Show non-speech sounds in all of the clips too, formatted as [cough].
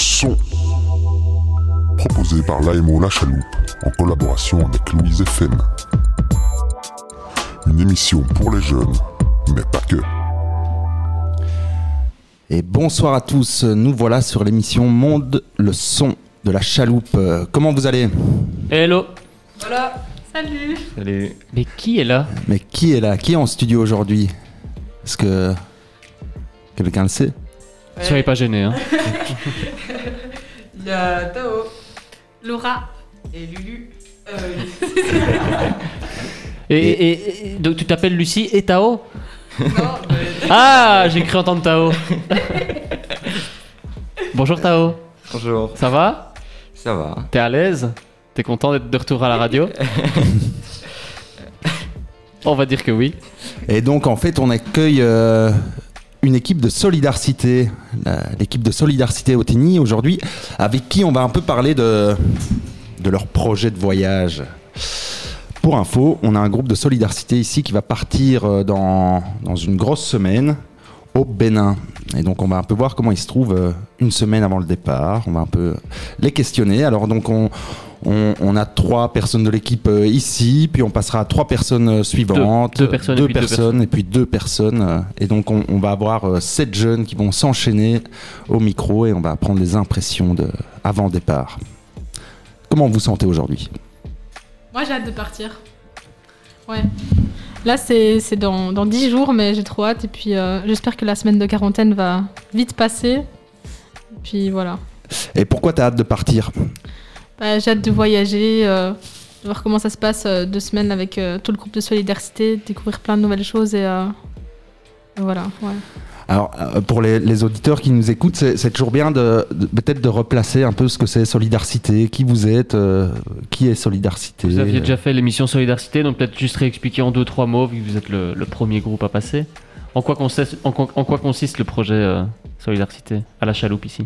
son. Proposé par l'AMO La Chaloupe en collaboration avec Louise FM. Une émission pour les jeunes, mais pas que. Et bonsoir à tous, nous voilà sur l'émission Monde le son de la chaloupe. Euh, Comment vous allez? Hello. Voilà, salut. Salut. Mais qui est là? Mais qui est là? Qui est en studio aujourd'hui? Est-ce que quelqu'un le sait? Soyez pas gênés, hein. Il y a Tao. Laura. et Lulu. Euh, Et, et- et- donc tu t'appelles Lucie et Tao? Non, mais- [laughs] Ah J'ai cru entendre Tao. [laughs] Bonjour Tao, Bonjour, ça va? Ça va. T'es à l'aise? T'es content d'être de retour à la radio? [laughs] On va dire que oui. Et donc en fait on accueille euh, une équipe de Solidarité, l'équipe de Solidarité Otigny aujourd'hui, avec qui on va un peu parler de, de leur projet de voyage. Pour info, on a un groupe de Solidarité ici qui va partir euh, dans, dans une grosse semaine au Bénin. Et donc on va un peu voir comment ils se trouvent euh, une semaine avant le départ. On va un peu les questionner. Alors donc on, on, on a trois personnes de l'équipe euh, ici, puis on passera à trois personnes euh, suivantes. deux personnes et puis deux personnes. et puis deux personnes. euh, Et donc on, on va avoir euh, sept jeunes qui vont s'enchaîner au micro et on va prendre les impressions de avant départ. Comment vous sentez aujourd'hui? Moi, j'ai hâte de partir. Ouais. Là, c'est c'est dans, dans 10 jours, mais j'ai trop hâte. Et puis, euh, j'espère que la semaine de quarantaine va vite passer. Et puis, voilà. Et pourquoi tu as hâte de partir? Bah, j'ai hâte de voyager, euh, de voir comment ça se passe euh, deux semaines avec euh, tout le groupe de Solidarité, de découvrir plein de nouvelles choses. Et, euh, voilà, ouais. Alors, pour les, les auditeurs qui nous écoutent, c'est c'est toujours bien de, de- peut-être de replacer un peu ce que c'est Solidarité, qui vous êtes, euh, qui est Solidarité. Vous aviez déjà fait l'émission Solidarité, donc peut-être juste réexpliquer en deux trois mots, vu que vous êtes le, le premier groupe à passer. En quoi consiste, en quoi, en quoi consiste le projet euh, Solidarité à la chaloupe ici?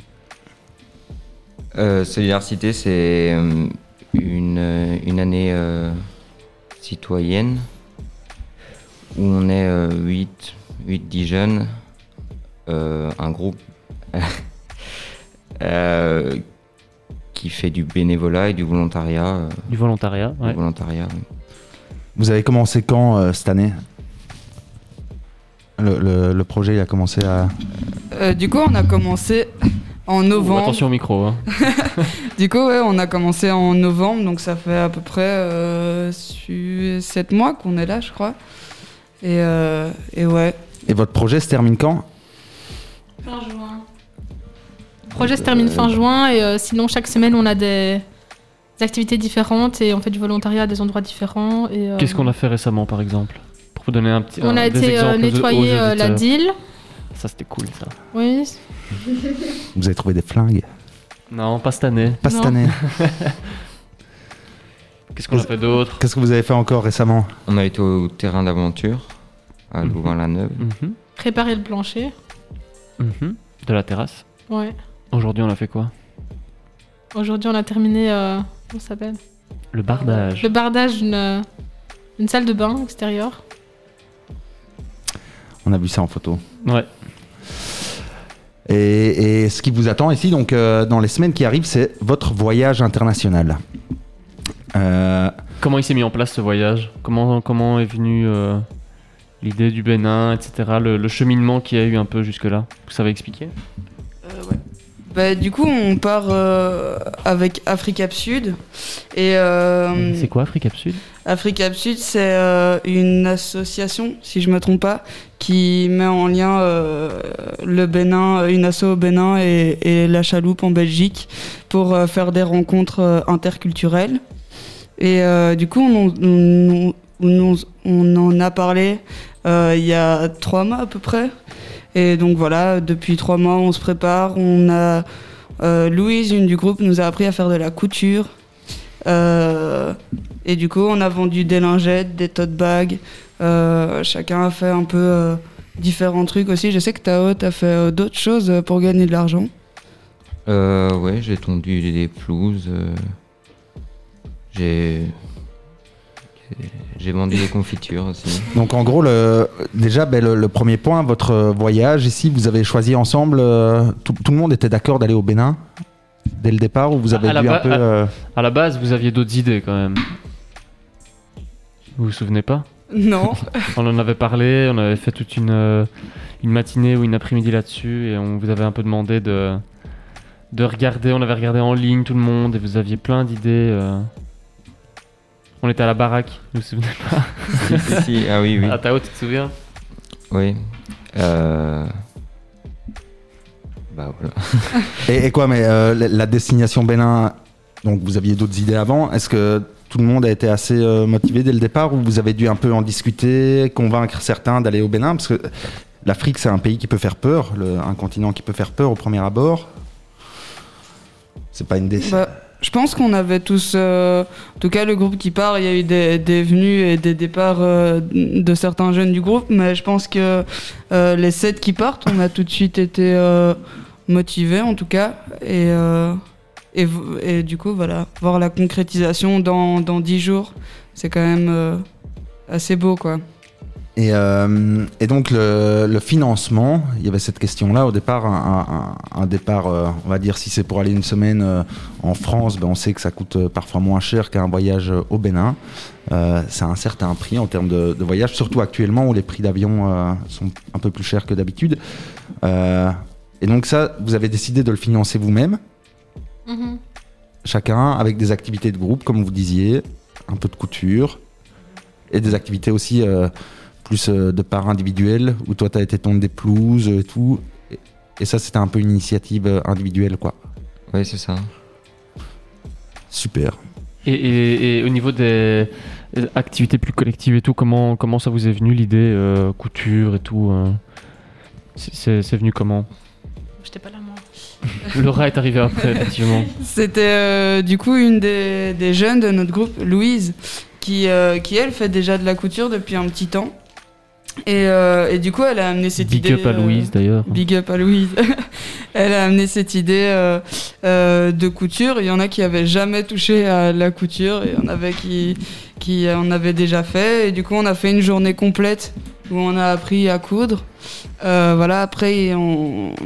Euh, Solidarité, c'est euh, une, euh, une année euh, citoyenne où on est 8, 8-10 jeunes, euh, un groupe [laughs] euh, qui fait du bénévolat et du volontariat. euh, Du volontariat, du ouais. volontariat oui. Vous avez commencé quand euh, cette année? Le, le- le projet il a commencé à. Euh, du coup, on a commencé en Ouh, novembre. attention au micro. Hein. [laughs] Du coup, ouais, on a commencé en novembre, donc ça fait à peu près 7 mois qu'on est là, je crois. Et, euh, et ouais. Et votre projet se termine quand? Fin juin. Le projet se termine fin juin et euh, sinon chaque semaine on a des, des activités différentes et on fait du volontariat à des endroits différents. et, euh, Qu'est-ce qu'on a fait récemment, par exemple? Pour vous donner un petit. On un- a été euh, nettoyer euh, la deal. Ça, c'était cool, ça. Oui. Vous avez trouvé des flingues Non, pas cette année. Pas cette Non. année. [laughs] Qu'est-ce qu'on a fait d'autre Qu'est-ce que vous avez fait encore récemment On a été au terrain d'aventure à Mhm. Louvain-la-Neuve. Mhm, Préparer le plancher. mhm. De la terrasse. Ouais. Aujourd'hui, on a fait quoi Aujourd'hui on a terminé. euh, comment ça s'appelle? Le bardage. Le bardage d'une euh, d'une salle de bain extérieure. On a vu ça en photo. Ouais. Et, et ce qui vous attend ici, donc euh, dans les semaines qui arrivent, c'est votre voyage international. Euh, Comment il s'est mis en place ce voyage? Comment, comment est venue euh, l'idée du Bénin, etc. Le, le cheminement qu'il y a eu un peu jusque-là? Vous savez expliquer? Bah, du coup, on part euh, avec Africap Sud. Et euh, C'est quoi Afrique Sud Africa Sud, c'est euh, une association, si je me trompe pas, qui met en lien euh, le Bénin, une asso au Bénin et, la Chaloupe en Belgique pour euh, faire des rencontres euh, interculturelles. Et euh, du coup, on, en a parlé euh, il y a trois mois à peu près. Et donc voilà, depuis trois mois, on se prépare. On a euh, Louise, une du groupe, nous a appris à faire de la couture. Euh, et du coup, on a vendu des lingettes, des tote bags. Euh, chacun a fait un peu euh, différents trucs aussi. Je sais que Tao, t'as fait euh, d'autres choses pour gagner de l'argent. Euh, ouais, j'ai tondu des pelouses. j'ai. j'ai vendu des confitures aussi. [laughs] Donc en gros, le, déjà, ben, le, le premier point, votre voyage ici, vous avez choisi ensemble, euh, tout, tout le monde était d'accord d'aller au Bénin dès le départ ou vous avez À dû un peu... à- À la base, vous aviez d'autres idées quand même. Vous vous souvenez pas Non. [laughs] On en avait parlé, on avait fait toute une, euh, une matinée ou une après-midi là-dessus et on vous avait un peu demandé de, de regarder. On avait regardé en ligne tout le monde et vous aviez plein d'idées. euh. On était à la baraque, vous vous souvenez pas si, si, si, ah oui, oui. À Tao, tu te souviens Oui. Euh, Bah voilà. Et, et quoi, mais euh, la, la destination Bénin, donc vous aviez d'autres idées avant. Est-ce que tout le monde a été assez euh, motivé dès le départ ou vous avez dû un peu en discuter, convaincre certains d'aller au Bénin Parce que l'Afrique, c'est un pays qui peut faire peur, un continent qui peut faire peur au premier abord. C'est pas une décision. Bah, je pense qu'on avait tous, euh, en tout cas le groupe qui part, il y a eu des, venues et des départs euh, de certains jeunes du groupe, mais je pense que les sept qui partent, on a tout de suite été motivés en tout cas, et, et, du coup voilà, voir la concrétisation dans, dans dix jours, c'est quand même euh, assez beau quoi. Et, euh, donc le, financement, il y avait cette question-là au départ, un, départ, euh, on va dire si c'est pour aller une semaine en France, ben on sait que ça coûte parfois moins cher qu'un voyage au Bénin. C'est un certain prix en termes de, voyage, surtout actuellement où les prix d'avion sont un peu plus chers que d'habitude. Et donc ça, vous avez décidé de le financer vous-même, Mhm. chacun avec des activités de groupe, comme vous disiez, un peu de couture, et des activités aussi euh, plus euh, de part individuelle, où toi tu as été tondre des pelouses et tout. Et, et ça, c'était un peu une initiative euh, individuelle, quoi. Oui, c'est ça. Super. et, et- et au niveau des activités plus collectives et tout, comment, comment ça vous est venu l'idée euh, couture et tout euh, c'est- venu comment? [laughs] Laura est arrivée après, effectivement. C'était euh, du coup une des, des jeunes de notre groupe, Louise, qui, euh, qui elle fait déjà de la couture depuis un petit temps. Et, euh, et du coup, elle a amené cette Big idée. up à Louise d'ailleurs. Big up à Louise. [laughs] elle a amené cette idée de couture. Il y en a qui avaient jamais touché à la couture et il y en avait qui, qui en avaient déjà fait. Et du coup, on a fait une journée complète où on a appris à coudre. Euh, voilà, après,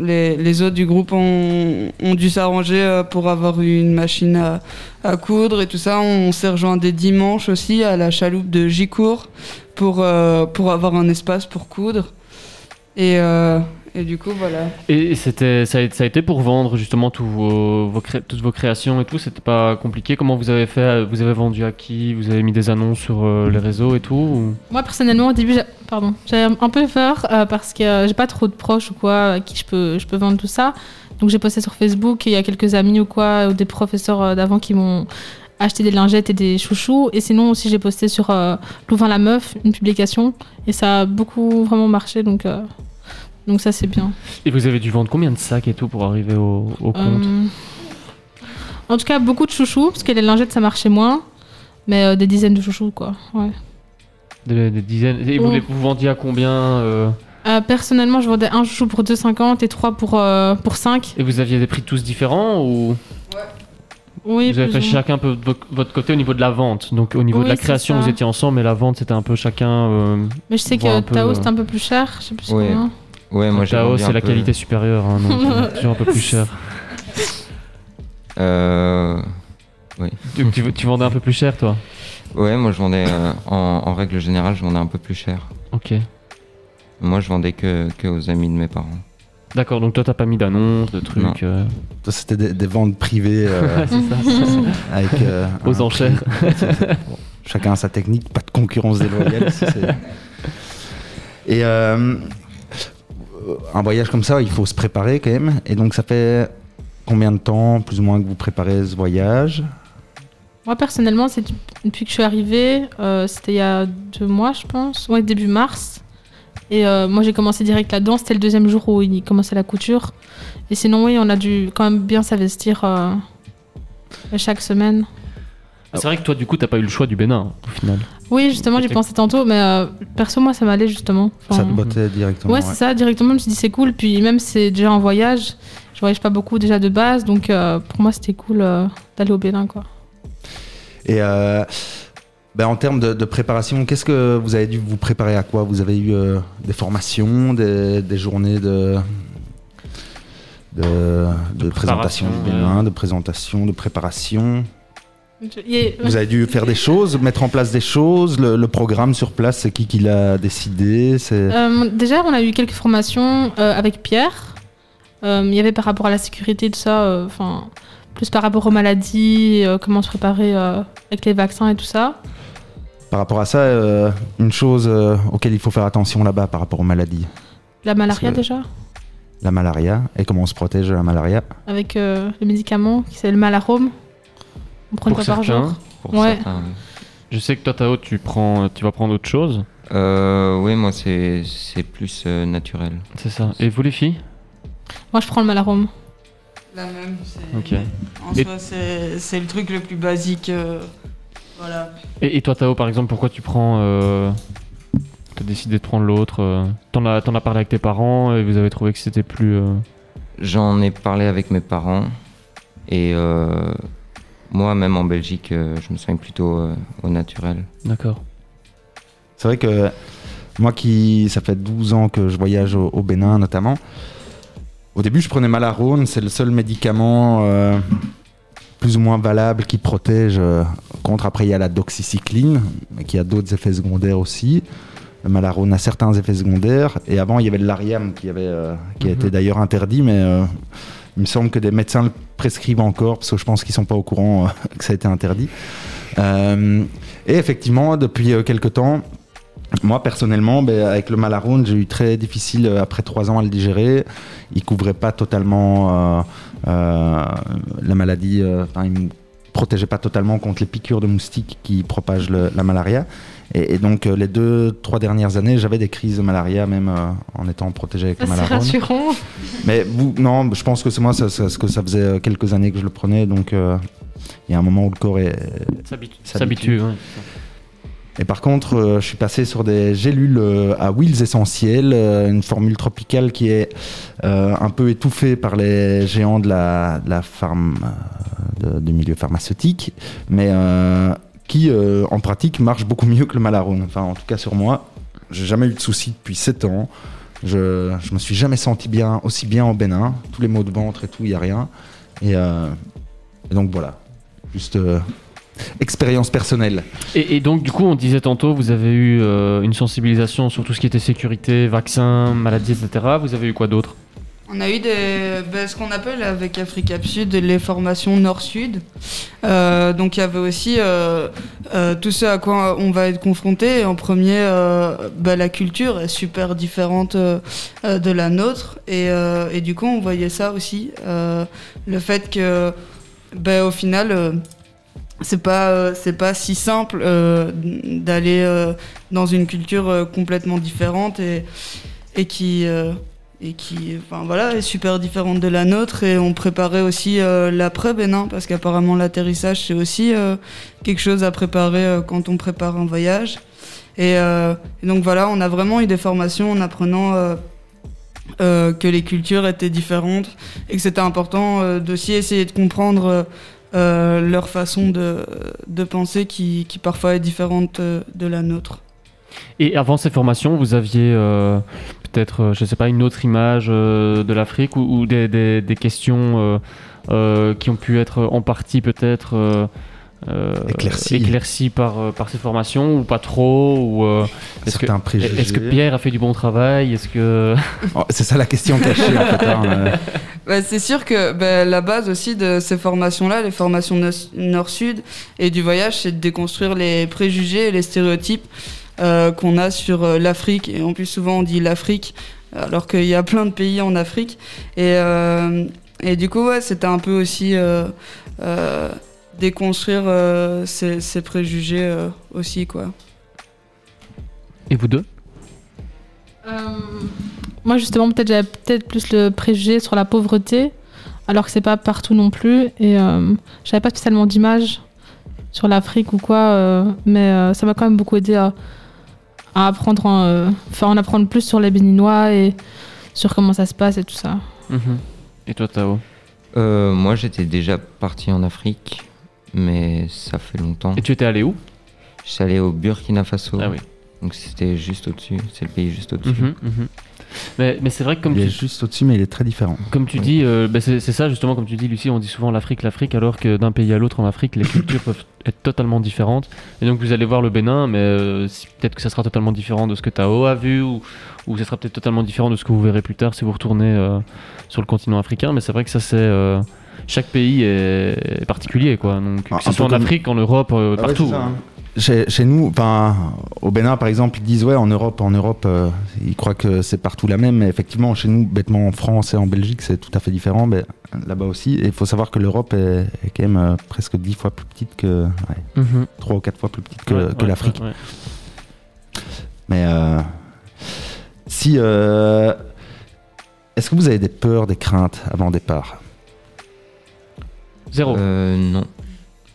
les, autres du groupe ont, dû s'arranger euh, pour avoir une machine à, coudre et tout ça. On s'est rejoint des dimanches aussi à la chaloupe de Gicourt pour, euh, pour avoir un espace pour coudre. Et du coup, voilà. Et c'était, ça, a, ça a été pour vendre justement tous vos, vos cré- toutes vos créations et tout, c'était pas compliqué. Comment vous avez fait Vous avez vendu à qui? Vous avez mis des annonces sur euh, les réseaux et tout ou- Moi personnellement au début, j'ai- pardon, j'avais un peu peur euh, parce que euh, j'ai pas trop de proches ou quoi à qui je peux, je peux vendre tout ça. Donc j'ai posté sur Facebook et il y a quelques amis ou quoi, ou des professeurs euh, d'avant qui m'ont acheté des lingettes et des chouchous. Et sinon aussi j'ai posté sur euh, Louvain la meuf une publication et ça a beaucoup vraiment marché donc euh, donc ça c'est bien. Et vous avez dû vendre combien de sacs et tout pour arriver au, au compte? Euh, en tout cas beaucoup de chouchous parce que les lingettes ça marchait moins, mais euh, des dizaines de chouchous quoi. Ouais. des, des dizaines. Et vous, Ouais. les- vous vendiez à combien euh, Euh, personnellement, je vendais un chouchou pour 2,50 et trois pour, euh, pour 5. Et vous aviez des prix tous différents ou? Oui, vous avez fait chacun un peu de votre côté au niveau de la vente Donc au niveau de Oui, la création, vous étiez ensemble, mais la vente c'était un peu chacun. euh, Mais je sais que peu, Tao euh, c'était un peu plus cher. Je sais plus Ouais. Ouais, moi j'ai Tao, vendu c'est la peu- qualité supérieure, hein, donc [laughs] toujours un peu plus cher. Euh, Donc tu, tu vendais un peu plus cher toi? Ouais, moi je vendais, euh, en, en règle générale, je vendais un peu plus cher. Ok. Moi je vendais que, que aux amis de mes parents. D'accord, donc toi t'as pas mis d'annonce, de trucs euh, Ça, c'était des, des ventes privées euh, [laughs] ouais, c'est ça. avec. euh, [laughs] aux enchères. Bon, chacun a sa technique, pas de concurrence déloyale. c'est- Et euh, un voyage comme ça, il faut se préparer quand même. Et donc, ça fait combien de temps, plus ou moins, que vous préparez ce voyage? Moi personnellement, c'est depuis que je suis arrivée, euh, c'était il y a deux mois, je pense. Début mars. Et euh, moi j'ai commencé direct là-dedans. C'était le deuxième jour où il commençait la couture. Et sinon, oui, on a dû quand même bien s'investir euh, chaque semaine. C'est vrai que toi du coup t'as pas eu le choix du Bénin au final. Oui, justement, j'y pensé tantôt, mais euh, perso, moi ça m'allait justement. Enfin, Ça te bottait directement Ouais, ouais. c'est ça, directement, je me suis dit c'est cool. Puis même si c'est déjà en voyage, je voyage pas beaucoup déjà de base, donc euh, pour moi c'était cool euh, d'aller au Bénin quoi. Et euh, Ben, en termes de, de préparation, qu'est-ce que vous avez dû vous préparer à quoi? Vous avez eu euh, des formations, des, des journées de, de, de présentation du Bénin, de présentation, de préparation? Vous avez dû faire des choses, mettre en place des choses. Le, le programme sur place, c'est qui qui l'a décidé Euh, déjà, on a eu quelques formations euh, avec Pierre. Euh, il y avait par rapport à la sécurité, tout ça, enfin, plus par rapport aux maladies, comment se préparer avec les vaccins et tout ça. par rapport à ça une chose auquel il faut faire attention là-bas par rapport aux maladies. La malaria que- déjà, La malaria et comment on se protège de la malaria. avec le médicament qui c'est le malarome. On prend Pour par certains, jour. Pour Ouais. certains, oui. Je sais que toi, Tao, tu, prends, tu vas prendre autre chose. Euh, oui, moi, c'est c'est plus euh, naturel. C'est ça. Et vous, les filles? Moi, je prends le malarome. La même. c'est- Ok. En Et- soi, c'est c'est le truc le plus basique. euh, voilà. Et, et toi, Tao, par exemple, pourquoi tu prends. Euh... T'as décidé de prendre l'autre euh, T'en as, t'en as parlé avec tes parents et vous avez trouvé que c'était plus. euh, J'en ai parlé avec mes parents et euh, moi, même en Belgique, euh, je me soigne plutôt euh, au naturel. D'accord. C'est vrai que moi qui, ça fait 12 ans que je voyage au, au Bénin notamment, au début je prenais Malarone, c'est le seul médicament euh, plus ou moins valable qui protège euh, contre. Après il y a la doxycycline, mais qui a d'autres effets secondaires aussi. Le Malarone a certains effets secondaires. Et avant il y avait le Lariam qui, avait, euh, qui a Mhm. été d'ailleurs interdit, mais euh, il me semble que des médecins le prescrivent encore, parce que je pense qu'ils sont pas au courant euh, [laughs] que ça a été interdit. Euh, et effectivement, depuis euh, quelques temps, moi, personnellement, ben, avec le Malarone, j'ai eu très difficile après trois ans à le digérer. Il couvrait pas totalement la maladie, protégeait pas totalement contre les piqûres de moustiques qui propagent le- la malaria. Et, et donc, euh, les deux, trois dernières années, j'avais des crises de malaria, même euh, en étant protégé avec Ça, le C'est Malarone. rassurant. Mais vous, non, je pense que c'est moi, parce que ça faisait euh, quelques années que je le prenais, donc euh, il y a un moment où le corps est. S'habitue. S'habitue, ouais. Et par contre, euh, je suis passé sur des gélules euh, à huiles essentielles, euh, une formule tropicale qui est un peu étouffée par les géants de la, de la du milieu pharmaceutique, mais qui en pratique marche beaucoup mieux que le Malarone. Enfin, en tout cas sur moi, j'ai jamais eu de soucis depuis 7 ans. Je, je me suis jamais senti bien, aussi bien au Bénin. Tous les maux de ventre et tout, il y a rien. Et, et donc voilà, juste expérience personnelle. Et, et donc, du coup, on disait tantôt, vous avez eu euh, une sensibilisation sur tout ce qui était sécurité, vaccins, maladies, etc. Vous avez eu quoi d'autre? On a eu des, ben, ce qu'on appelle avec Africa Sud les formations Nord-Sud. Euh, donc il y avait aussi euh, euh, tout ce à quoi on va être confronté. En premier, euh, ben, la culture est super différente de la nôtre. Et, euh, et du coup, on voyait ça aussi. euh, le fait que, ben, au final, euh, c'est pas, euh, c'est pas si simple euh, d'aller euh, dans une culture euh, complètement différente et, et qui. euh, et qui enfin, voilà, est super différente de la nôtre. Et on préparait aussi euh, l'après-Bénin, parce qu'apparemment l'atterrissage, c'est aussi quelque chose à préparer quand on prépare un voyage. Et, et donc voilà, on a vraiment eu des formations en apprenant que les cultures étaient différentes et que c'était important d'aussi essayer de comprendre euh, leur façon de, penser qui, parfois est différente euh, de la nôtre. Et avant ces formations, vous aviez euh, peut-être, je sais pas, une autre image de l'Afrique ou, des, questions qui ont pu être en partie peut-être euh, éclaircies par, euh, par ces formations ou pas trop ou, euh, est-ce, que, est-ce Pierre a fait du bon travail Est-ce que... [laughs] Oh, c'est ça la question cachée en fait. hein, euh. [laughs] Bah, c'est sûr que bah, la base aussi de ces formations-là, les formations no- nord-sud et du voyage, c'est de déconstruire les préjugés et les stéréotypes euh, qu'on a sur euh, l'Afrique. Et en plus, souvent, on dit l'Afrique, alors qu'il y a plein de pays en Afrique. Et, euh, et du coup, ouais, c'était un peu aussi euh, euh, déconstruire euh, ces, ces préjugés euh, aussi, quoi. Et vous deux? Euh, moi, justement, peut-être j'avais peut-être plus le préjugé sur la pauvreté, alors que c'est pas partout non plus. Et euh, j'avais pas spécialement d'image sur l'Afrique ou quoi, euh, mais euh, ça m'a quand même beaucoup aidé à, à apprendre, en, euh, enfin, en apprendre plus sur les Béninois et sur comment ça se passe et tout ça. Mhm. Et toi, Tao? Euh, moi, j'étais déjà parti en Afrique, mais ça fait longtemps. Et tu étais allé où? Je suis allé au Burkina Faso. Ah oui. Donc c'était juste au-dessus. C'est le pays juste au-dessus. Mhm, mhm. Mais, mais c'est vrai que comme il est tu, juste au-dessus, mais il est très différent. comme tu dis, euh, bah, c'est ça justement, comme tu dis, Lucie, on dit souvent l'Afrique, l'Afrique, alors que d'un pays à l'autre en Afrique, les cultures peuvent être totalement différentes. Et donc vous allez voir le Bénin, mais euh, peut-être que ça sera totalement différent de ce que Tao a vu, ou, ou ça sera peut-être totalement différent de ce que vous verrez plus tard si vous retournez euh, sur le continent africain. Mais c'est vrai que ça, c'est. Chaque pays est, particulier, quoi. Donc, que ce un soit en comme- Afrique, en Europe, euh, Ah partout. ça, hein. Chez, chez nous, enfin, au Bénin par exemple, ils disent ouais, en Europe, en Europe, euh, ils croient que c'est partout la même, mais effectivement, chez nous, bêtement en France et en Belgique, c'est tout à fait différent, mais là-bas aussi. Et il faut savoir que l'Europe est, est quand même euh, presque dix fois plus petite que, ouais, Mhm. trois ou quatre fois plus petite que, Ouais, que ouais, l'Afrique. Mais euh, si, euh, est-ce que vous avez des peurs, des craintes avant le départ? Zéro. Euh, non.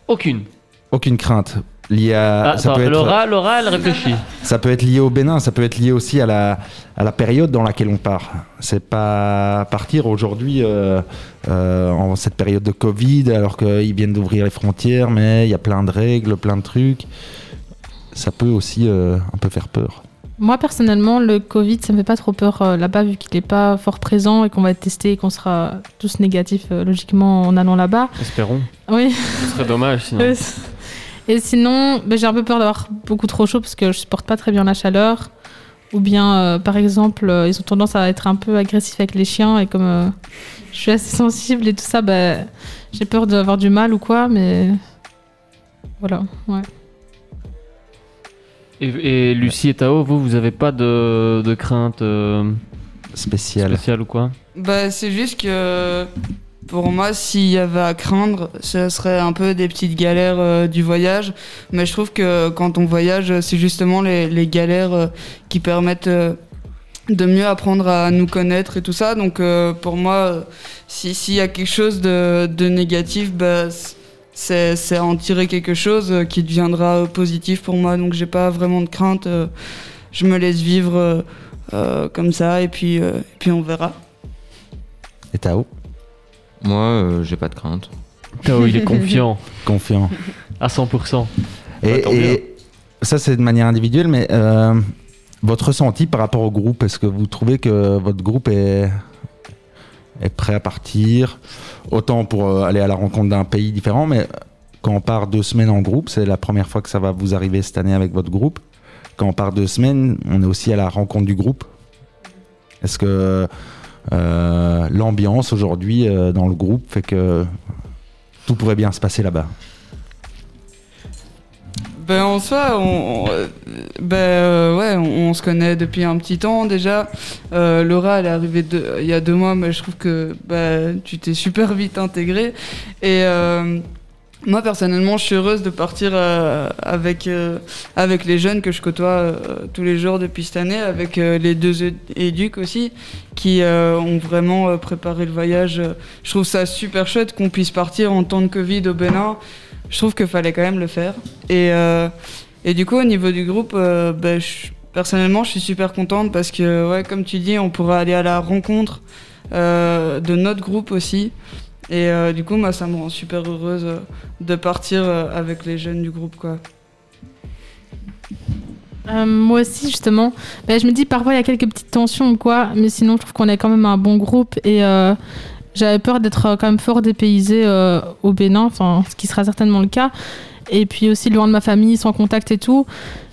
Aucune. Aucune crainte liée à. Ah, ça, attends, peut être, Laura, Laura, elle réfléchit. [laughs] ça peut être lié au Bénin, ça peut être lié aussi à la, à la période dans laquelle on part. C'est pas partir aujourd'hui euh, euh, en cette période de Covid alors qu'ils viennent d'ouvrir les frontières, mais il y a plein de règles, plein de trucs. Ça peut aussi euh, un peu faire peur. Moi, personnellement, le Covid, ça me fait pas trop peur euh, là-bas, vu qu'il est pas fort présent et qu'on va être testé et qu'on sera tous négatifs, euh, logiquement, en allant là-bas. Espérons. Oui. Ce serait dommage sinon. [laughs] Et sinon, ben, j'ai un peu peur d'avoir beaucoup trop chaud parce que je supporte pas très bien la chaleur. Ou bien, euh, par exemple, ils ont tendance à être un peu agressifs avec les chiens et comme je suis assez [laughs] sensible et tout ça, ben, j'ai peur d'avoir du mal ou quoi, mais voilà. Ouais. Et, et Lucie et Tao, vous, vous avez pas de, de crainte euh, Spécial. spéciale ou quoi? Bah, c'est juste que pour moi, s'il y avait à craindre, ce serait un peu des petites galères euh, du voyage. Mais je trouve que quand on voyage, c'est justement les, les galères euh, qui permettent euh, de mieux apprendre à nous connaître et tout ça. Donc euh, pour moi, si- s'il y a quelque chose de, de négatif, bah, c'est c'est en tirer quelque chose euh, qui deviendra euh, positif pour moi. Donc j'ai pas vraiment de crainte. euh, je me laisse vivre euh, comme ça et puis, euh, et puis on verra. Et Tao? Moi, euh, j'ai pas de crainte. Tao, il est confiant [laughs] Confiant. à 100%. Et, Bah, mieux. et ça, c'est de manière individuelle, mais euh, votre ressenti par rapport au groupe, est-ce que vous trouvez que votre groupe est, est prêt à partir Autant pour euh, aller à la rencontre d'un pays différent, mais quand on part deux semaines en groupe, c'est la première fois que ça va vous arriver cette année avec votre groupe. Quand on part deux semaines, on est aussi à la rencontre du groupe. Est-ce que euh, l'ambiance aujourd'hui euh, dans le groupe fait que tout pourrait bien se passer là-bas? Ben en soi, on, ben euh, ouais, on, se connaît depuis un petit temps déjà. Euh, Laura, elle est arrivée il y a deux mois, mais je trouve que ben, tu t'es super vite intégrée. Et euh, moi personnellement, je suis heureuse de partir avec avec les jeunes que je côtoie tous les jours depuis cette année, avec les deux éducs aussi, qui ont vraiment préparé le voyage. Je trouve ça super chouette qu'on puisse partir en temps de Covid au Bénin je trouve qu'il fallait quand même le faire. Et, euh, et du coup, au niveau du groupe, euh, ben, personnellement, je suis super contente parce que, ouais, comme tu dis, on pourra aller à la rencontre euh, de notre groupe aussi. Et du coup, moi, ça me rend super heureuse de partir avec les jeunes du groupe, quoi. Moi aussi, justement. Ben, je me dis, parfois, il y a quelques petites tensions ou quoi, mais sinon, je trouve qu'on est quand même un bon groupe et j'avais peur d'être euh, quand même fort dépaysé euh, au Bénin, enfin, ce qui sera certainement le cas. Et puis aussi loin de ma famille, sans contact et tout.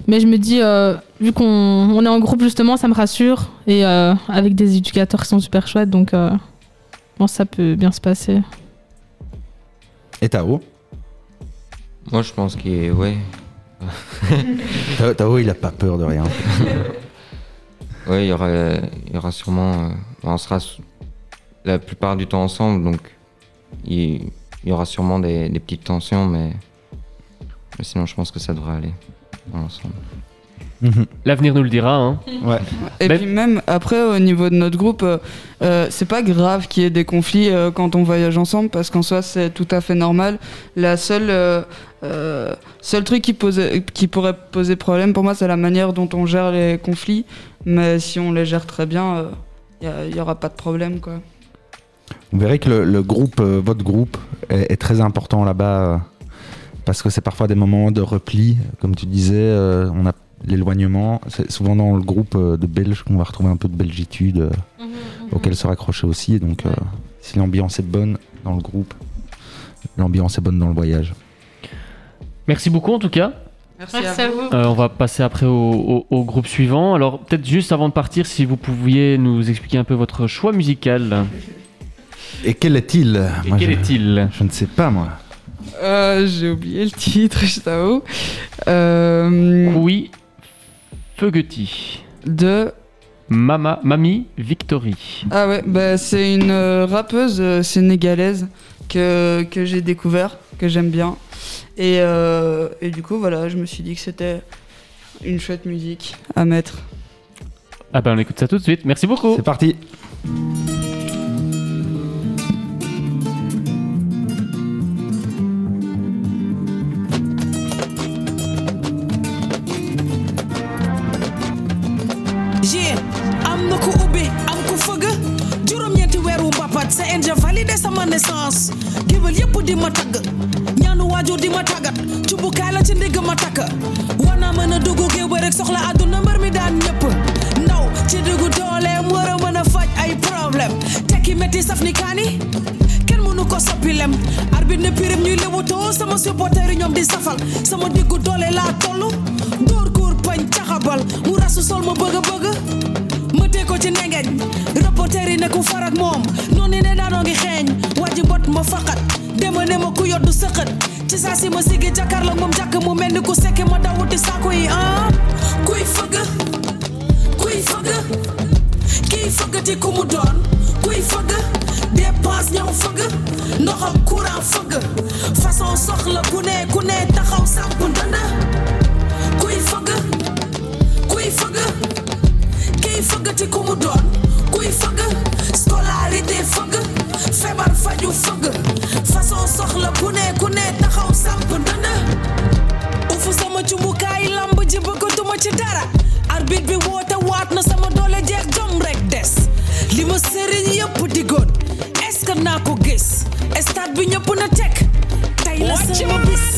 Mais je me dis, euh, vu qu'on on est en groupe, justement, ça me rassure. Et euh, avec des éducateurs qui sont super chouettes, donc euh, je pense que ça peut bien se passer. Et Tao? Moi, je pense qu'il est. Ouais. [laughs] Tao, Tao, il a pas peur de rien. [laughs] Ouais, il y aura, il y aura sûrement. euh, on sera la plupart du temps ensemble, donc il, il y aura sûrement des, des petites tensions, mais, mais sinon, je pense que ça devrait aller dans l'ensemble. Mhm. L'avenir nous le dira. Hein. Ouais. Et Ben- puis même après au niveau de notre groupe, euh, euh, c'est pas grave qu'il y ait des conflits euh, quand on voyage ensemble parce qu'en soi c'est tout à fait normal. La seule euh, euh, seul truc qui posait, qui pourrait poser problème pour moi c'est la manière dont on gère les conflits. Mais si on les gère très bien, il y, aura pas de problème quoi. Vous verrez que le, le groupe, euh, votre groupe, est, est très important là-bas. euh. parce que c'est parfois des moments de repli, comme tu disais, euh, on a l'éloignement. C'est souvent dans le groupe de Belges qu'on va retrouver un peu de belgitude euh, auquel se raccrocher aussi. Et donc, euh, si l'ambiance est bonne dans le groupe, l'ambiance est bonne dans le voyage. Merci beaucoup en tout cas. Merci, Merci à vous. vous. Euh, on va passer après au, au- au groupe suivant. Alors peut-être juste avant de partir, si vous pouviez nous expliquer un peu votre choix musical. Et quel est-il Et quel je- est-il Je ne sais pas, moi. Euh, J'ai oublié le titre, je t'avoue. Euh, Oui, Fuguti. de. Mama, Mami Victory. Ah ouais, bah, c'est une euh, rappeuse euh, sénégalaise que, que j'ai découvert, que j'aime bien. Et, euh, et du coup, voilà, je me suis dit que c'était une chouette musique à mettre. Ah ben on écoute ça tout de suite. Merci beaucoup. C'est parti. Ma tàggat cumbukaay la ci ndigg ma takk. War naa mën a dugg géew rek soxla àdduna mbër mi daan ñëpp. Ndaw ci diggu dooleem war a mën a ay problème. Tekki métti saf ni kaani. Kenn mënu ko soppi lem. Arbitre ne pirim ñuy lewutoo sama supporter yi di safal. Sama diggu doole laa tollu dóor góor pañ caxabal. Mu rasu sol ma bëgg bëgg ko ci reporter yi ne ku farak moom. Noonu ne daanoo ngi xeeñ. Waji bot ma faqat. Dema ne ma ku yoddu sëqët ci saa si ma sigi jàkkaarloo moom jàkk mu mel ni ku sekke ma dawuti saako yi ah. Kuy fëgg. Kuy fëgg. Fëggati ku mu doon. Kuy fëgg. Dépense ñëw fëgg. Ndox façon ne ne kiy fëggati ku mu doon kuy fëgg scolarité fëgg feebar faju fëgg façon soxla ku ne ku ne taxaw samp ufu sama cumbukaay lamb ji bëggatuma ci dara arbitre bi woote waat na sama doole jom rek des. Li ma sëriñ yëpp digoon est-ce que naa ko gis. Stade bi ñëpp na teg tey la sama bis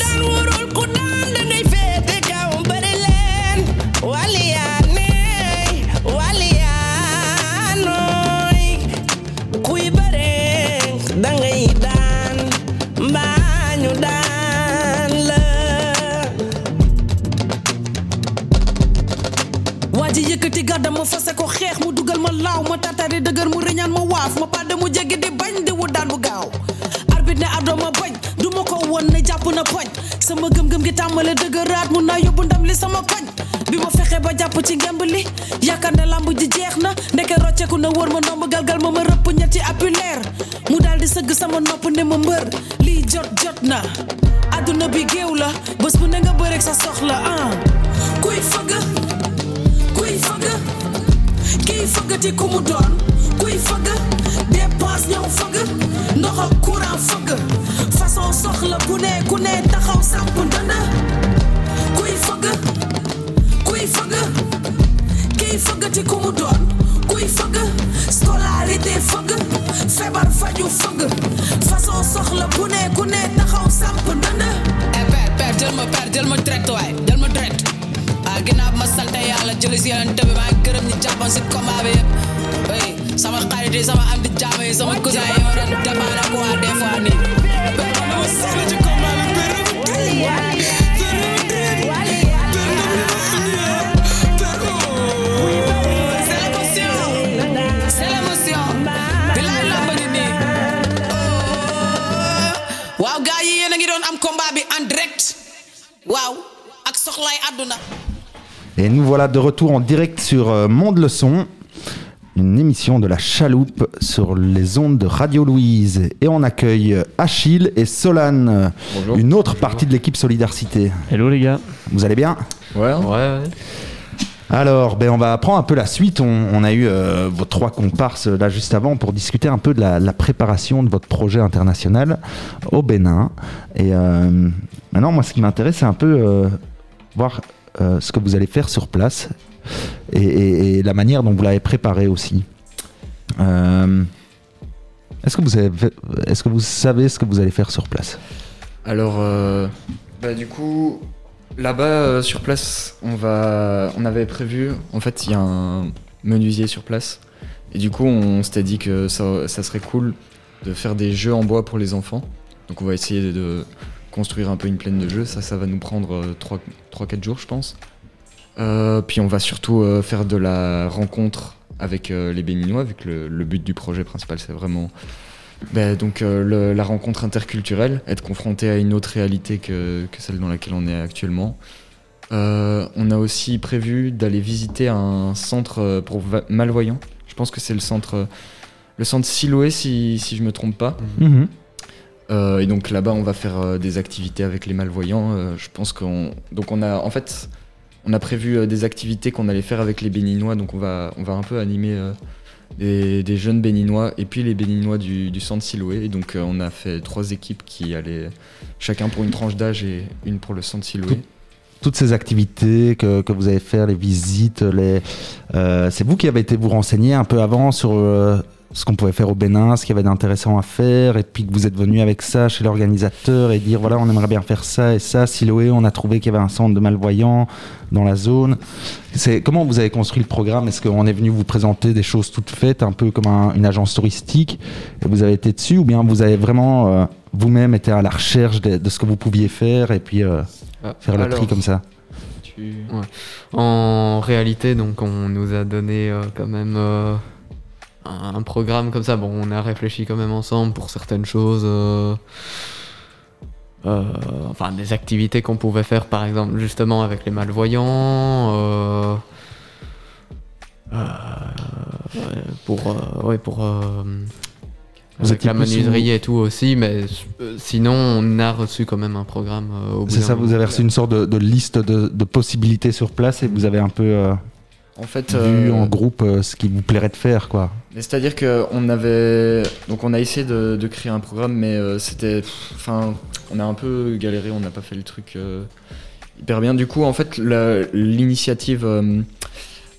dëgër mu riñaan ma waaf ma pàdde mu jéggi di bañ di wu daan bu gaaw arbitre ne ardo ma bañ du ma ko won ne jàpp na poñ sama gëm-gëm gi tàmbale dëgëraat mun naa yóbbu ndam li sama koñ bi ma fexe ba jàpp ci ngemb li yaakaar ne lamb ji jeex na. Ndeke rocceeku na wër ma ndomb galgal ma ma rëpp ñetti apulaire mu daal di sëgg sama nopp ne ma mbër lii jot jot na. Adduna bi géew la bés bu ne nga bëreeg sa soxla ah. Kuy fëgg kiy fëggati ku mu doon kuy fëgg dépense ñëw fëgg ndox ak courant fëgg. Façon soxla ku ne ku ne taxaw samp ndënd. Kuy fëgg kuy fëgg kiy fëggati ku mu doon kuy fëgg. Scolarité fëgg faju fëgg. Façon soxla ku ne ku ne taxaw samp ndënd. Eh père père jël ma père jël ma waay ginnaaw ma sant yàlla jëli si yàlla tëbi maa gërëm jàppoon si combat bi yëpp oui sama xarit yi sama am di jaam yi sama cousin yi waa des fois nii. direct ak soxlaay aduna. Et nous voilà de retour en direct sur euh, Monde le Son, une émission de la chaloupe sur les ondes de Radio Louise. Et on accueille euh, Achille et Solane, Bonjour. une autre partie de l'équipe Solidarité. Hello les gars. Vous allez bien? Ouais, Ouais, ouais. Alors, ben, on va prendre un peu la suite. On, on a eu euh, vos trois comparses là juste avant pour discuter un peu de la, la préparation de votre projet international au Bénin. Et euh, maintenant, moi, ce qui m'intéresse, c'est un peu euh, voir euh, ce que vous allez faire sur place et, la manière dont vous l'avez préparé aussi. Euh, est-ce que vous savez ce que vous allez faire sur place? Alors, euh, Bah du coup, là-bas sur place, on va, on avait prévu. En fait, il y a un menuisier sur place, et du coup, on s'était dit que ça serait cool de faire des jeux en bois pour les enfants. Donc, on va essayer de construire un peu une plaine de jeux. Ça, ça va nous prendre 3-4 jours, je pense. Euh, puis, on va surtout euh, faire de la rencontre avec euh, les Béninois, vu que le, but du projet principal, c'est vraiment ben, donc euh, la rencontre interculturelle, être confronté à une autre réalité que, celle dans laquelle on est actuellement. Euh, on a aussi prévu d'aller visiter un centre euh, pour malvoyants. Je pense que c'est le centre, le centre Siloé, si, je me trompe pas. Mhm. Euh, et donc là-bas, on va faire euh, des activités avec les malvoyants. Euh, je pense qu'on, donc on a, en fait, on a prévu des activités qu'on allait faire avec les Béninois. Donc on va, on va un peu animer des, jeunes Béninois et puis les Béninois du, du centre Siloé. Et donc on a fait trois équipes qui allaient chacun pour une tranche d'âge et une pour le centre Siloé. Toutes ces activités que, que vous avez fait, les visites, les, c'est vous qui avez été vous renseigner un peu avant sur ce qu'on pouvait faire au Bénin, ce qu'il y avait d'intéressant à faire, et puis que vous êtes venu avec ça chez l'organisateur et dire voilà, on aimerait bien faire ça et ça. Siloé, on a trouvé qu'il y avait un centre de malvoyants dans la zone. C'est comment vous avez construit le programme? Est-ce qu'on est venu vous présenter des choses toutes faites, un peu comme un- une agence touristique, et vous avez été dessus, ou bien vous avez vraiment euh, vous-même été à la recherche de, de ce que vous pouviez faire et puis euh, Ah, faire le alors, tri comme ça? En réalité, donc, on nous a donné euh, quand même euh, un, un programme comme ça. Bon, on a réfléchi quand même ensemble pour certaines choses. euh, euh, enfin, des activités qu'on pouvait faire, par exemple, justement avec les malvoyants. euh, euh, pour euh, ouais, pour euh, Vous avec la menuiserie et tout aussi, mais euh, sinon on a reçu quand même un programme euh, au bout C'est ça, vous avez reçu une sorte de, de liste de, de possibilités sur place et vous avez un peu euh, En fait, vu euh, en groupe euh, ce qui vous plairait de faire, quoi. C'est-à-dire qu'on avait. Donc, on a essayé de, créer un programme, mais euh, c'était. Enfin, on a un peu galéré, on n'a pas fait le truc euh, hyper bien. Du coup, en fait, l'initiative euh,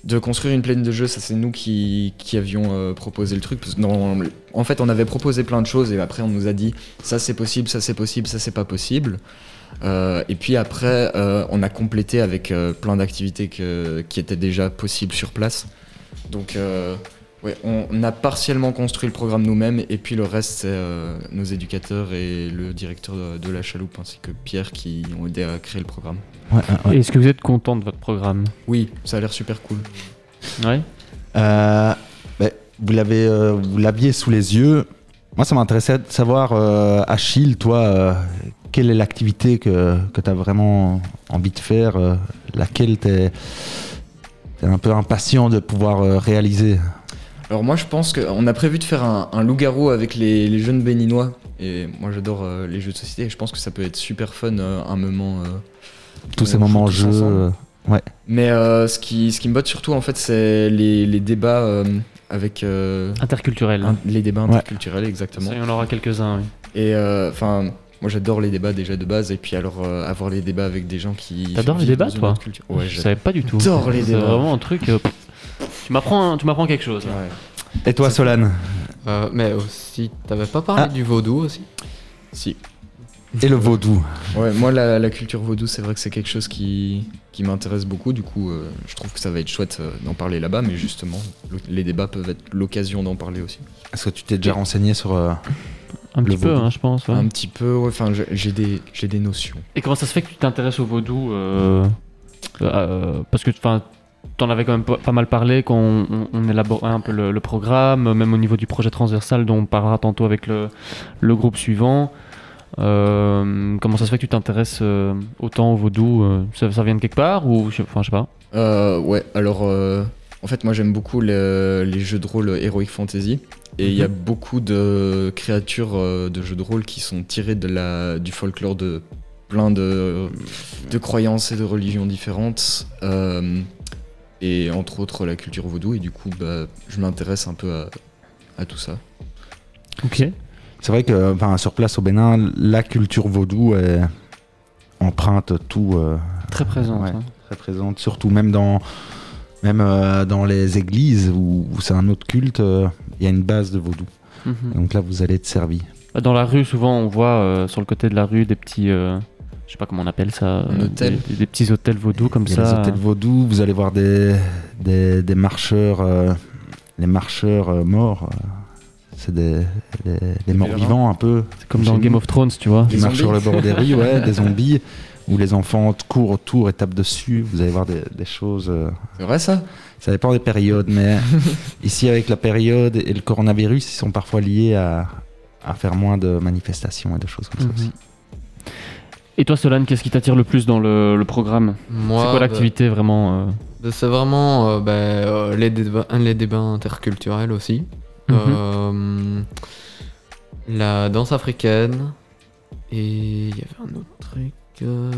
de construire une plaine de jeu, ça, c'est nous qui, avions proposé le truc. En fait, on avait proposé plein de choses et après, on nous a dit ça, c'est possible, ça, c'est possible, ça, c'est pas possible. Et puis après, on a complété avec plein d'activités qui étaient déjà possibles sur place. Donc, ouais, on, a partiellement construit le programme nous-mêmes, et puis le reste, c'est euh, nos éducateurs et le directeur de, de la chaloupe, ainsi que Pierre, qui ont aidé à créer le programme. Ouais, ouais, ouais. Est-ce que vous êtes content de votre programme? Oui, ça a l'air super cool. Ouais. Euh, ben, vous l'avez, euh, vous l'aviez sous les yeux. Moi, ça m'intéressait de savoir, euh, Achille, toi, euh, quelle est l'activité que, que tu as vraiment envie de faire, euh, laquelle tu es, un peu impatient de pouvoir euh, réaliser? Alors moi, je pense qu'on a prévu de faire un, un loup-garou avec les, les jeunes béninois, et moi j'adore euh, les jeux de société, et je pense que ça peut être super fun, euh, un moment... euh, Tous ces moments en jeu. ensemble. ouais. Mais euh, ce, qui, ce qui me botte surtout, en fait, c'est les, les débats euh, avec... euh, Interculturel. un- les débats Ouais. interculturels, exactement. Ça, il y en aura quelques-uns, oui. Et euh, enfin, moi j'adore les débats déjà de base, et puis alors euh, avoir les débats avec des gens qui. T'adores les débats, toi. Ouais, Je savais pas du tout. J'adore les C'est débats. vraiment un truc. euh, tu m'apprends, tu m'apprends quelque chose. là. Et toi, Solane Euh, mais aussi, t'avais pas parlé Ah. du vaudou aussi Si. Et le vaudou Ouais, moi la, la culture vaudou, c'est vrai que c'est quelque chose qui, qui m'intéresse beaucoup. Du coup, euh, je trouve que ça va être chouette euh, d'en parler là-bas, mais justement, le- les débats peuvent être l'occasion d'en parler aussi. Est-ce que tu t'es déjà renseigné sur. euh, Un Le petit peu, vaudou. hein, je pense. ouais. Un petit peu, ouais, enfin, j'ai- j'ai des, j'ai des notions. Et comment ça se fait que tu t'intéresses au vaudou euh, euh, Parce que enfin, t'en avais quand même pas, mal parlé quand on, élaborait un peu le, le programme, même au niveau du projet transversal dont on parlera tantôt avec le, le groupe suivant. Euh, comment ça se fait que tu t'intéresses euh, autant au vaudou euh, ça, ça vient de quelque part ou je- enfin je sais pas. Ouais, alors en fait, moi j'aime beaucoup le- les jeux de rôle Heroic Fantasy. Et il y a beaucoup de créatures de jeux de rôle qui sont tirées de la, du folklore de plein de, de croyances et de religions différentes. Euh, et entre autres la culture vaudou. Et du coup, bah, je m'intéresse un peu à, à tout ça. Ok. C'est vrai que enfin, sur place au Bénin, la culture vaudou est empreinte tout. euh, Très présente. Ouais. hein. très présente, surtout même dans, même, euh, dans les églises où, où c'est un autre culte, euh, il y a une base de vaudou. Mhm. Donc là, vous allez être servi. Dans la rue, souvent, on voit euh, sur le côté de la rue des petits, euh, je sais pas comment on appelle ça, Un euh, hôtel. des, des petits hôtels vaudous comme ça. les hôtels vaudous, vous allez voir des, des, des marcheurs, euh, les marcheurs euh, morts. c'est des, des- des morts vivants un peu. C'est comme dans Game nous. of Thrones, tu vois. Ils Des marchent sur le zombies. bord des [laughs] rues, ouais, des zombies, où les enfants courent autour et tapent dessus. Vous allez voir des, des choses. euh, C'est vrai ça? ça dépend des périodes, mais [laughs] ici, avec la période et le coronavirus, ils sont parfois liés à, à faire moins de manifestations et de choses comme ça Mhm. aussi. Et toi, Solane, qu'est-ce qui t'attire le plus dans le, le programme Moi, C'est quoi bah, l'activité vraiment euh, bah, C'est vraiment euh, bah, euh, les, débats, les débats interculturels aussi. Mhm. Euh, la danse africaine. Et il y avait un autre truc. euh,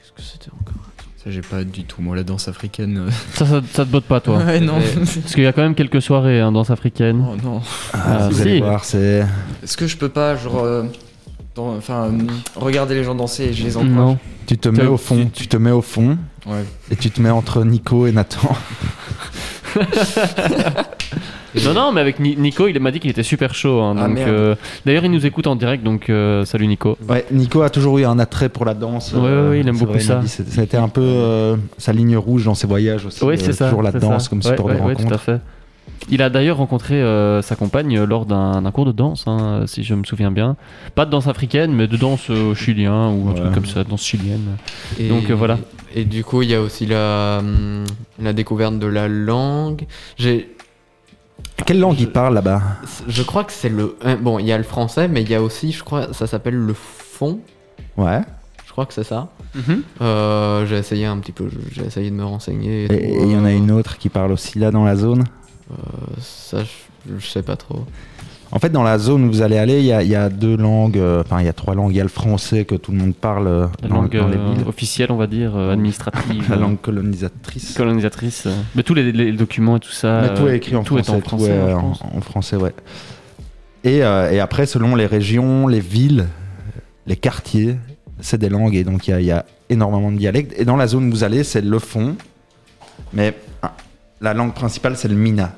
Qu'est-ce que c'était encore? Ça, j'ai pas du tout. Moi, la danse africaine. euh, [laughs] ça, ça, ça te botte pas, toi [laughs] ouais, non. Parce qu'il y a quand même quelques soirées, hein, danse africaine. oh non. Ah, vous si. allez voir, c'est. Est-ce que je peux pas, genre. Enfin, regarder les gens danser et je les encourage Non. Tu te mets au fond, tu te mets au fond Ouais. et tu te mets entre Nico et Nathan. [laughs] Non, non, mais avec Ni- Nico, il m'a dit qu'il était super chaud. hein, Ah, donc, merde. euh, D'ailleurs, il nous écoute en direct, donc euh, salut Nico. Ouais, Nico a toujours eu un attrait pour la danse. Ouais, ouais, ouais, il aime c'est beaucoup vrai, ça. m'a dit, c'est- C'était un peu euh, sa ligne rouge dans ses voyages aussi. Oui, euh, c'est ça. Toujours la c'est danse ça. comme Ouais, support ouais, de ouais, rencontre. tout à fait. Il a d'ailleurs rencontré euh, sa compagne euh, lors d'un cours de danse, hein, si je me souviens bien. Pas de danse africaine, mais de danse euh, chilien ou un Ouais. truc comme ça, danse chilienne. Et- Donc, euh, voilà. Et du coup, il y a aussi la, hum, la découverte de la langue. J'ai, Quelle langue il parle là-bas? Je crois que c'est le. hein, Bon, il y a le français, mais il y a aussi, je crois, ça s'appelle le fond. Ouais. Je crois que c'est ça. Euh, j'ai essayé un petit peu, j'ai essayé de me renseigner. Et il y en a euh, une autre qui parle aussi là dans la zone? Euh, ça, je, je sais pas trop. En fait, dans la zone où vous allez aller, il y a, il y a deux langues, euh, enfin il y a trois langues. Il y a le français que tout le monde parle euh, La dans, langue dans les villes. officielle, on va dire, euh, administrative. [laughs] La langue colonisatrice. colonisatrice. euh. Mais tous les, les documents et tout ça. Mais tout est écrit en tout est français. en français, tout est en, français, ouais. Et, euh, et après, selon les régions, les villes, les quartiers, c'est des langues et donc il y a- il y, a énormément de dialectes. Et dans la zone où vous allez, c'est le fond, mais ah, la langue principale, c'est le mina.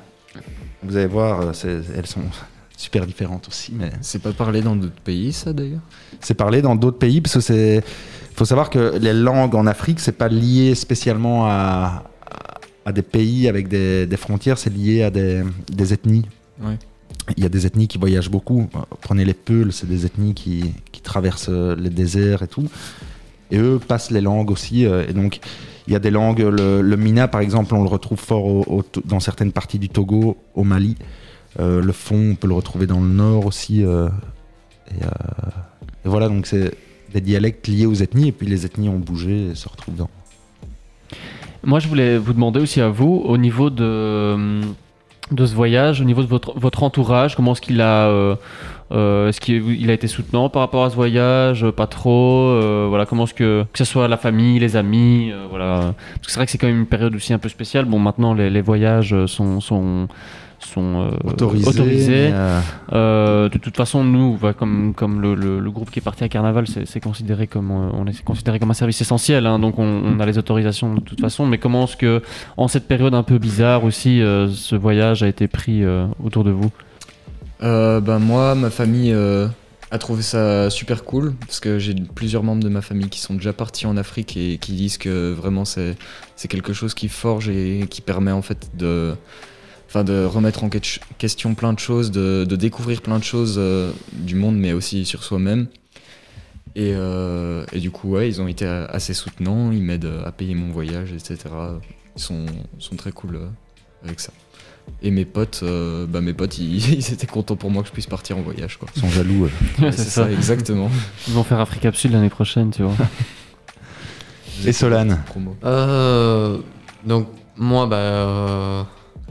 Vous allez voir, euh, elles sont super différentes aussi, mais C'est pas parlé dans d'autres pays, ça d'ailleurs? C'est parlé dans d'autres pays parce que c'est. faut savoir que les langues en Afrique, c'est pas lié spécialement à, à- des pays avec des, des frontières, c'est lié à des, des ethnies. Ouais. Il y a des ethnies qui voyagent beaucoup. Prenez les Peuls, c'est des ethnies qui, qui traversent les déserts et tout. Et eux passent les langues aussi. euh, et donc, il y a des langues. Le, Mina, par exemple, on le retrouve fort dans certaines parties du Togo, au Mali. Euh, le fond, on peut le retrouver dans le nord aussi. euh, et, euh, et voilà, donc c'est des dialectes liés aux ethnies. Et puis les ethnies ont bougé et se retrouvent dans. Moi, je voulais vous demander aussi à vous, au niveau de, de ce voyage, au niveau de votre, votre entourage, comment est-ce qu'il a, euh, euh, est-ce qu'il il a été soutenant par rapport à ce voyage, pas trop, euh, voilà, comment est-ce que, que ce soit la famille, les amis, euh, voilà, parce que c'est vrai que c'est quand même une période aussi un peu spéciale. Bon, maintenant les, les voyages sont sont sont euh, Autorisés, euh, Euh, de toute façon, nous, comme, comme le, le- le groupe qui est parti à Carnaval, c'est considéré comme euh, on est considéré comme un service essentiel, hein, donc on, on a les autorisations de toute façon. Mais comment est-ce que, en cette période un peu bizarre aussi, euh, ce voyage a été pris euh, autour de vous? Euh, ben moi, ma famille euh, a trouvé ça super cool parce que j'ai plusieurs membres de ma famille qui sont déjà partis en Afrique et qui disent que vraiment c'est c'est quelque chose qui forge et qui permet en fait de de remettre en que- question plein de choses, de, découvrir plein de choses euh, du monde mais aussi sur soi-même. Et, euh, du coup, ouais, ils ont été assez soutenants, ils m'aident à payer mon voyage, etc. Ils sont, sont très cool avec ça. Et mes potes, euh, bah mes potes, ils, [laughs] ils étaient contents pour moi que je puisse partir en voyage, quoi. Ils sont jaloux. euh. Ouais, c'est ça, exactement. [laughs] Ils vont faire Africa Sud l'année prochaine, tu vois. [laughs] Et Solane. Euh, donc moi, bah, euh,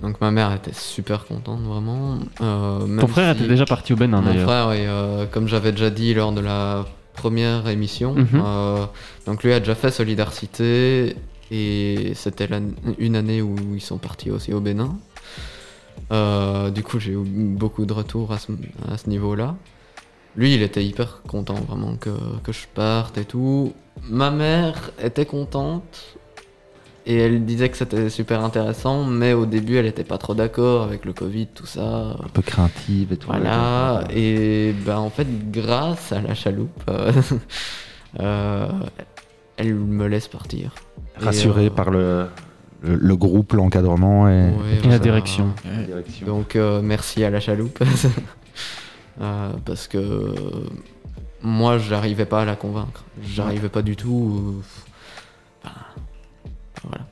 donc ma mère était super contente vraiment. Euh, Ton frère si- était déjà parti au Bénin Mon d'ailleurs. frère, oui, euh, comme j'avais déjà dit lors de la première émission, Mhm. euh, donc lui a déjà fait Solidarité et c'était une année où ils sont partis aussi au Bénin. Euh, du coup, j'ai eu beaucoup de retours à ce, à ce niveau-là. Lui, il était hyper content vraiment que, que je parte et tout. Ma mère était contente et elle disait que c'était super intéressant, mais au début, elle était pas trop d'accord avec le Covid, tout ça. Un peu craintive et tout. Voilà, et ben en fait, grâce à la chaloupe, euh, [laughs] euh, elle me laisse partir. Et, Rassuré euh, par le, le, le groupe, l'encadrement et, ouais, Et la voilà. direction. Donc euh, merci à la chaloupe. [laughs] Euh, parce que moi j'arrivais pas à la convaincre. J'arrivais pas du tout. euh, enfin, voilà.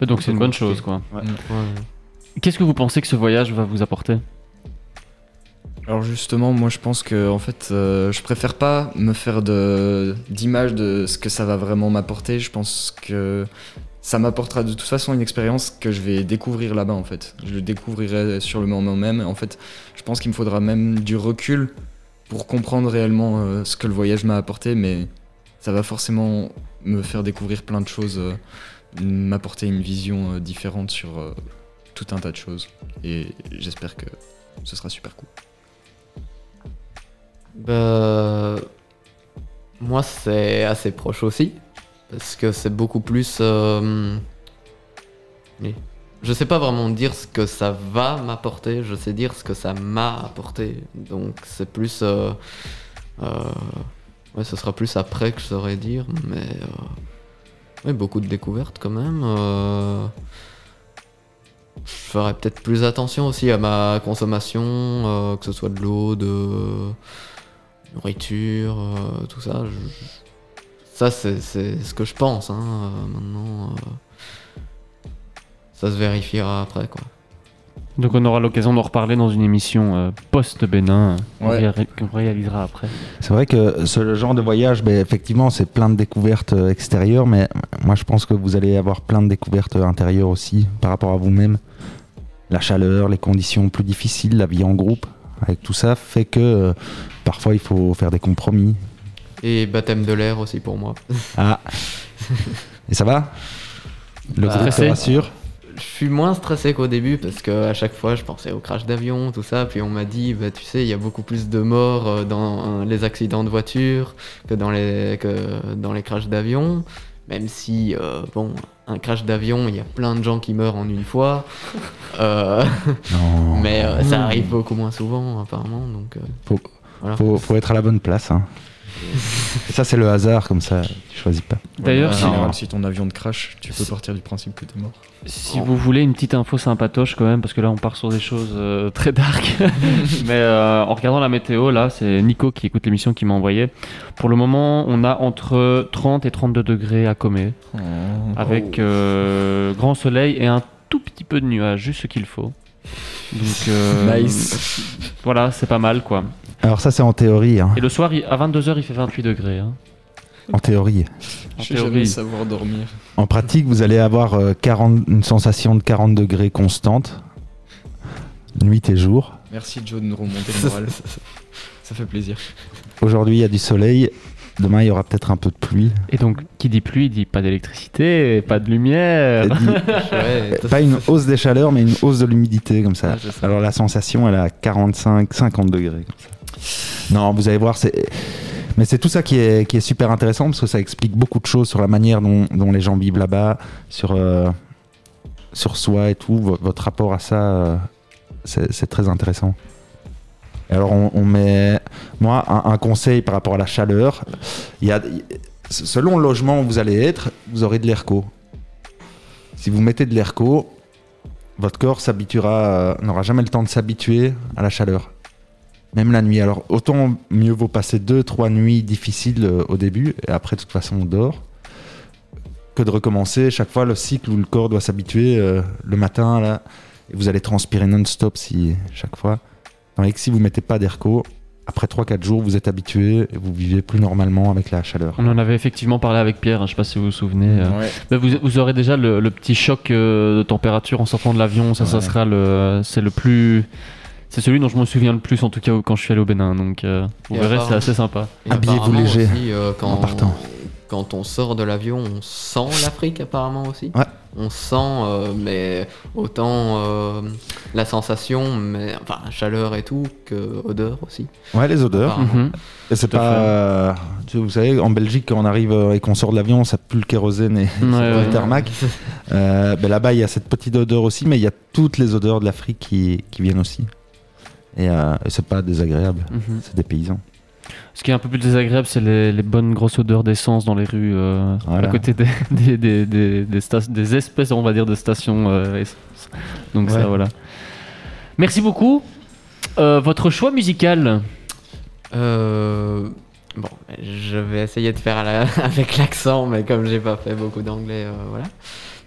[laughs] Donc c'est une bonne chose, quoi. Ouais. Qu'est-ce que vous pensez que ce voyage va vous apporter? Alors justement, moi je pense que en fait, euh, je préfère pas me faire de d'image de ce que ça va vraiment m'apporter. Je pense que ça m'apportera de toute façon une expérience que je vais découvrir là-bas en fait. Je le découvrirai sur le moment même. En fait, je pense qu'il me faudra même du recul pour comprendre réellement euh, ce que le voyage m'a apporté, mais ça va forcément me faire découvrir plein de choses, euh, m'apporter une vision euh, différente sur tout un tas de choses. Et j'espère que ce sera super cool. Bah, moi, c'est assez proche aussi. Parce que c'est beaucoup plus. euh, oui. Je sais pas vraiment dire ce que ça va m'apporter, je sais dire ce que ça m'a apporté. Donc, c'est plus. euh, euh, ouais, ce sera plus après que je saurais dire, mais. ouais, beaucoup de découvertes quand même. je ferai peut-être plus attention aussi à ma consommation, que ce soit de l'eau, de nourriture, tout ça. Ça, c'est ce que je pense. hein, euh, maintenant, euh, ça se vérifiera après. Quoi. Donc on aura l'occasion d'en reparler dans une émission euh, post-Bénin Ouais. qu'on ré- qu'on réalisera après. C'est vrai que ce genre de voyage, ben, effectivement, c'est plein de découvertes extérieures, mais moi je pense que vous allez avoir plein de découvertes intérieures aussi par rapport à vous-même. La chaleur, les conditions plus difficiles, la vie en groupe, avec tout ça, fait que euh, parfois il faut faire des compromis. Et baptême de l'air aussi pour moi. Ah Et ça va? Le Bah, groupe te rassure? Je suis moins stressé qu'au début parce que à chaque fois je pensais au crash d'avion, tout ça. Puis on m'a dit, bah, tu sais, il y a beaucoup plus de morts euh, dans euh, les accidents de voiture que dans les, que dans les crashs d'avion. Même si, euh, bon, un crash d'avion, il y a plein de gens qui meurent en une fois. [laughs] Euh, Non. mais euh, ça arrive beaucoup moins souvent, apparemment. Donc, euh, Faut- voilà. Faut, faut être à la bonne place. hein. Et ça, c'est le hasard, comme ça, tu choisis pas. D'ailleurs, si- si ton avion te crash, tu peux partir du principe que t'es mort. Si vous voulez une petite info sympatoche quand même, parce que là on part sur des choses euh, très dark, [laughs] mais euh, en regardant la météo, là c'est Nico qui écoute l'émission qui m'a envoyé. Pour le moment, on a entre 30 et 32 degrés à Comé, avec euh, grand soleil et un tout petit peu de nuages, juste ce qu'il faut. Donc euh, Nice. voilà, c'est pas mal quoi. Alors ça, c'est en théorie. hein. Et le soir, il- à 22h, il fait 28 degrés. hein. En théorie. En Je sais jamais théorie. savoir dormir. En pratique, vous allez avoir euh, 40 une sensation de 40 degrés constante, nuit et jour. Merci Joe de nous remonter le moral. [laughs] Ça fait plaisir. Aujourd'hui, il y a du soleil. Demain, il y aura peut-être un peu de pluie. Et donc, qui dit pluie, dit pas d'électricité, pas de lumière. Et dit- [laughs] Ouais, pas une hausse des chaleurs, mais une hausse de l'humidité, comme ça. Ah, c'est ça. Alors la sensation, elle est à 45, 50 degrés. Comme ça. Non, vous allez voir. Mais c'est tout ça qui est, super intéressant parce que ça explique beaucoup de choses sur la manière dont, les gens vivent là-bas, sur, euh, sur soi et tout. Vo- Votre rapport à ça, euh, c'est très intéressant. Alors, on, met. Moi, un, conseil par rapport à la chaleur y a, selon le logement où vous allez être, vous aurez de l'airco. Si vous mettez de l'airco, votre corps s'habituera, euh, n'aura jamais le temps de s'habituer à la chaleur. Même la nuit. Alors autant mieux vaut passer deux, trois nuits difficiles euh, au début, et après de toute façon on dort, que de recommencer chaque fois le cycle où le corps doit s'habituer euh, le matin là, et vous allez transpirer non-stop si chaque fois. Tandis que si vous mettez pas d'airco, après 3-4 jours vous êtes habitué et vous vivez plus normalement avec la chaleur. On en avait effectivement parlé avec Pierre, hein, je sais pas si vous vous souvenez. euh, Ouais. Bah, vous, vous aurez déjà le, le petit choc euh, de température en sortant de l'avion. Ça, ça sera le, c'est le plus, c'est celui dont je me souviens le plus en tout cas quand je suis allé au Bénin. Donc, euh, vous Et verrez, c'est assez sympa. Habillez-vous léger aussi, euh, quand, en partant. quand on sort de l'avion, on sent l'Afrique apparemment aussi. Ouais. On sent, euh, mais autant euh, la sensation, mais enfin chaleur et tout, que odeur aussi. Ouais, les odeurs. Mhm. Et c'est pas. euh, vous savez, en Belgique, quand on arrive et qu'on sort de l'avion, ça pue le kérosène et Ouais, [laughs] le ouais. thermac. Euh, ben là-bas, il y a cette petite odeur aussi, mais il y a toutes les odeurs de l'Afrique qui, qui viennent aussi. Et, euh, et c'est pas désagréable, Mhm. c'est des paysans. Ce qui est un peu plus désagréable, c'est les, les bonnes grosses odeurs d'essence dans les rues, euh, Voilà. à côté des, [laughs] des, des, des, des sta- des espèces, on va dire, de stations euh, essence. Donc Ouais. ça, voilà. Merci beaucoup. Euh, votre choix musical Euh, bon, je vais essayer de faire la- [laughs] avec l'accent, mais comme j'ai pas fait beaucoup d'anglais, euh, voilà.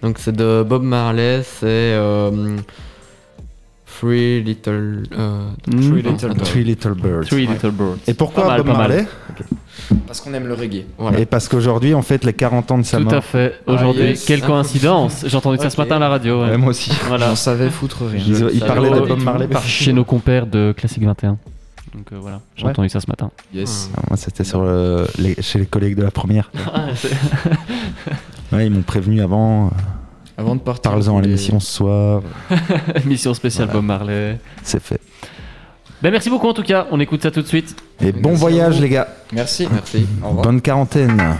Donc c'est de Bob Marley, c'est euh, Three Little. euh, Three Little attends. Three Little Birds. Three Ouais. Little Birds. Et pourquoi mal, Bob. Marley Parce qu'on aime le reggae. Voilà. Et parce qu'aujourd'hui, on fête les 40 ans de sa Tout mort. à fait. Aujourd'hui, yes. quelle coïncidence J'ai entendu ça ce matin à la radio. ouais. Ouais, moi aussi. Voilà. J'en savais foutre rien. Ils, ils parlaient de Bob tout. Marley par Chez nos compères de Classique 21. Donc euh, voilà, j'ai Ouais. entendu ça ce matin. Yes. Ah, Moi, c'était sur le- les- chez les collègues de la première. Ouais, ils m'ont prévenu avant. Avant de partir. Parle-en à l'émission ce soir. [laughs] Mission spéciale Voilà. Bob Marley. C'est fait. Ben merci beaucoup en tout cas, on écoute ça tout de suite. Et bon Merci voyage, les gars. Merci. Merci. Au revoir. Bonne quarantaine.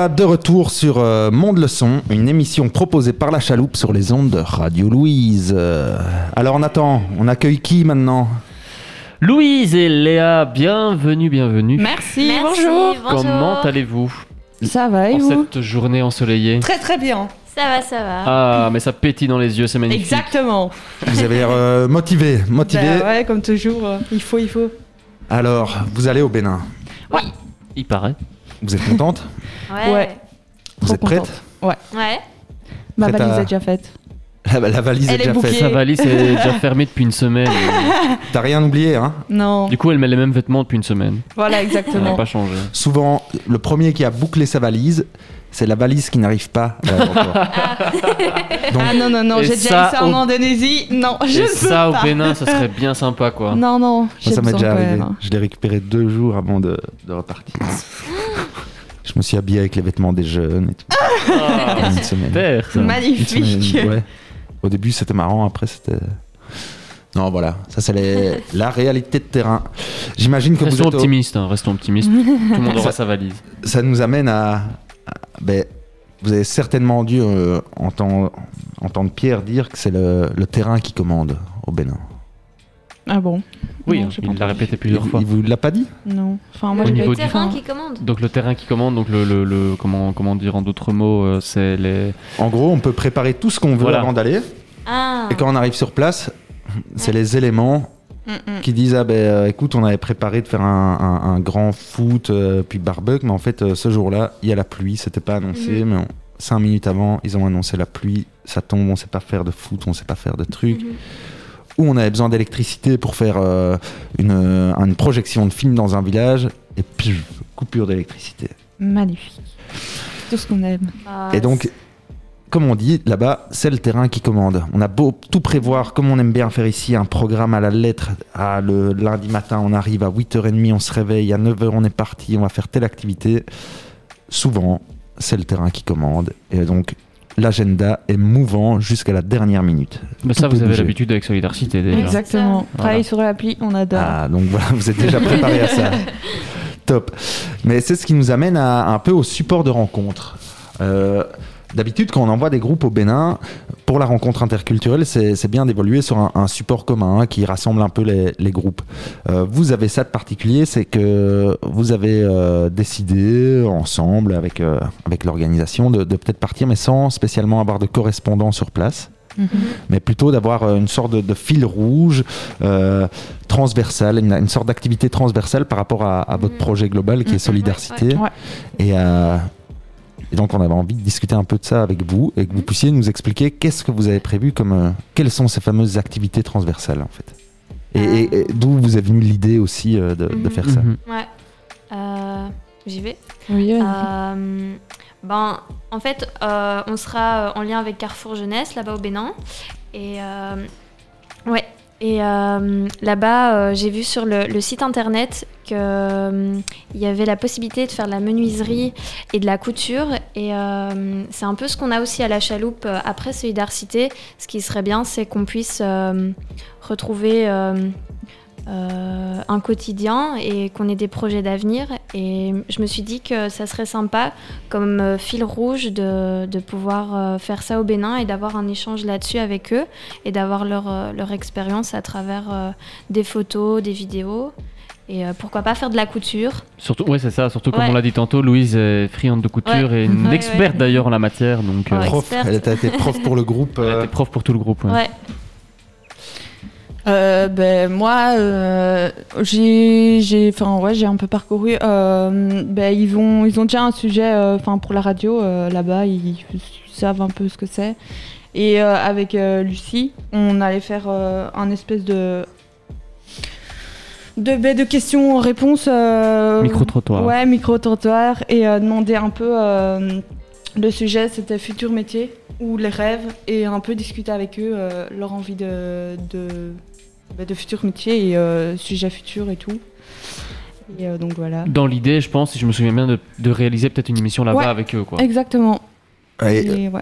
Voilà de retour sur euh, Monde le Son, une émission proposée par la chaloupe sur les ondes de Radio Louise. Euh, alors Nathan, on accueille qui maintenant? Louise et Léa, bienvenue, bienvenue. Merci, Merci, bonjour. Comment allez-vous? Ça va et en vous? cette journée ensoleillée Très très bien. Ça va, ça va. Ah, mais ça pétille dans les yeux, c'est magnifique. Exactement. Vous avez l'air euh, motivé, motivé. Bah ouais, comme toujours, euh, il faut, il faut. Alors, vous allez au Bénin? Il paraît. Vous êtes contente Ouais. Ouais. Vous Trop êtes prête contente. Ouais. Ouais. Ma Prête valise à- est déjà faite. La valise Elle est déjà faite. Sa valise est déjà fermée depuis une semaine. [laughs] T'as rien oublié, hein Non. Du coup, elle met les mêmes vêtements depuis une semaine. Voilà, Ça n'a exactement. pas changé. Souvent, le premier qui a bouclé sa valise, c'est la valise qui n'arrive pas [laughs] à l'aéroport. Donc, Ah non, non, non, j'ai déjà eu ça en au- Indonésie. Non, je Et ne peux ça, au. Bénin, ça serait bien [laughs] sympa, quoi. Non, non, moi, ça m'est déjà arrivé. même. Je l'ai récupéré deux jours avant de, de repartir. [laughs] Je me suis habillé avec les vêtements des jeunes et tout. Ah, une semaine. super, ça. Une Magnifique. semaine, ouais. Au début, c'était marrant, après, c'était. Non, voilà, ça c'est les- la réalité de terrain. J'imagine que vous Restons êtes au- optimistes, hein, restons optimistes. Tout le monde aura Ça- sa valise. ça nous amène à. Ben, vous avez certainement dû euh, entendre, entendre Pierre dire que c'est le, le terrain qui commande au Bénin. Ah bon? Oui, Non, hein, il l'a répété plusieurs il, fois. il vous l'a pas dit? Non. Enfin, moi, Au j'ai niveau pas du- été- terrain qui commande. Donc le terrain qui commande, donc le, le, le- comment, comment dire en d'autres mots, euh, c'est les. En gros, on peut préparer tout ce qu'on veut Voilà. avant d'aller. Ah. Et quand on arrive sur place, c'est les éléments Qui disent ah ben euh, écoute on avait préparé de faire un, un- un grand foot euh, puis barbecue mais en fait euh, ce jour-là il y a la pluie c'était pas annoncé Mhm. mais on- cinq minutes avant ils ont annoncé la pluie ça tombe on sait pas faire de foot on sait pas faire de trucs Mhm. ou on avait besoin d'électricité pour faire euh, une, une projection de film dans un village et puis coupure d'électricité Magnifique. Tout ce qu'on aime. Ah, et donc, comme on dit, là-bas, c'est le terrain qui commande. On a beau tout prévoir, comme on aime bien faire ici, un programme à la lettre. Ah, le lundi matin, on arrive à 8h30, on se réveille, à 9h, on est parti, on va faire telle activité. Souvent, c'est le terrain qui commande. Et donc, l'agenda est mouvant jusqu'à la dernière minute. Mais Tout ça, vous avez l'habitude avec Solidarité déjà. Exactement. Voilà. Travailler sur l'appli, on adore. Ah, donc voilà, vous êtes déjà préparé à ça. [laughs] Top. Mais c'est ce qui nous amène à, un peu au support de rencontre. Euh, D'habitude, quand on envoie des groupes au Bénin, pour la rencontre interculturelle, c'est bien d'évoluer sur un, un support commun hein, qui rassemble un peu les, les groupes. Euh, vous avez ça de particulier, c'est que vous avez euh, décidé ensemble avec, euh, avec l'organisation de, de peut-être partir, mais sans spécialement avoir de correspondant sur place Mhm. mais plutôt d'avoir une sorte de, de fil rouge euh, transversal, une, une sorte d'activité transversale par rapport à, à votre Mhm. projet global qui est Mhm. Solidarité. Ouais, ouais. Et, euh, et donc on avait envie de discuter un peu de ça avec vous et que vous puissiez nous expliquer qu'est-ce que vous avez prévu comme euh, quelles sont ces fameuses activités transversales en fait. Et, et- et d'où vous est venue l'idée aussi euh, de, de Mhm. faire ça. Mhm. Ouais. Euh, J'y vais. Oui. Euh, ben, en fait, euh, on sera euh, en lien avec Carrefour Jeunesse là-bas au Bénin. Et euh, ouais. Et euh, là-bas, euh, j'ai vu sur le, site internet qu'il y avait la possibilité de faire de la menuiserie et de la couture. Et euh, c'est un peu ce qu'on a aussi à la chaloupe euh, après Solidarité. Ce qui serait bien, c'est qu'on puisse euh, retrouver euh, un quotidien et qu'on ait des projets d'avenir. Et je me suis dit que ça serait sympa comme euh, fil rouge de, de pouvoir euh, faire ça au Bénin et d'avoir un échange là-dessus avec eux et d'avoir leur, leur expérience à travers des photos, des vidéos. Et pourquoi pas faire de la couture Surtout, ouais, c'est ça. Surtout comme Ouais. on l'a dit tantôt, Louise est friande de couture Ouais. et une [laughs] Ouais, experte ouais. d'ailleurs en la matière. Donc, euh. Prof, elle a été prof pour le groupe. elle euh, était prof pour tout le groupe. ouais. Euh, ben moi euh, j'ai j'ai enfin ouais j'ai un peu parcouru euh, ben ils vont ils ont déjà un sujet enfin pour la radio là-bas ils, savent un peu ce que c'est et avec Lucie on allait faire un espèce de de ben, de questions réponses euh, Micro-trottoir. ouais micro trottoir et demander un peu le sujet c'était futur métier ou les rêves et un peu discuter avec eux leur envie de, de, de futur métier et euh, sujet futur et tout. Et euh, donc voilà. Dans l'idée, je pense, si je me souviens bien, de, de réaliser peut-être une émission là-bas Ouais. avec eux. Quoi. Exactement. et, Et ouais.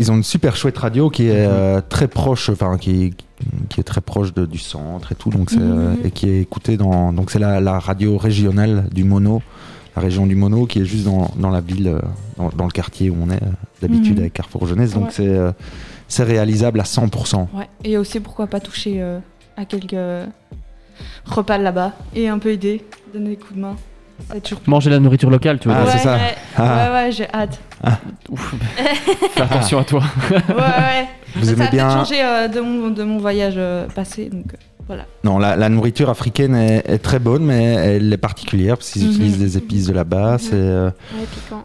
Ils ont une super chouette radio qui est euh, très proche, enfin qui qui est très proche de- du centre et tout, donc c'est, euh, Mhm. et qui est écoutée dans, donc c'est la, la radio régionale du Mono, la région du Mono qui est juste dans, dans la ville, euh, dans, dans le quartier où on est euh, d'habitude Mhm. avec Carrefour Jeunesse, donc Ouais. c'est euh, c'est réalisable à 100%. ouais. Et aussi pourquoi pas toucher euh, à quelques repas là-bas et un peu aider, donner des coups de main. C'est toujours. Manger la nourriture locale, tu vois. Ah, ouais, c'est ça. Ouais, Ah. ouais, ouais, j'ai hâte. Ouf. [laughs] Fais attention à toi. Ouais, ouais. [laughs] Vous ça aimez a bien peut-être changé euh, de, mon, de mon voyage euh, passé, donc euh, voilà. Non, la, la nourriture africaine est, est très bonne, mais elle est particulière parce qu'ils Mhm. utilisent des épices de là-bas. C'est euh, Ouais, piquant.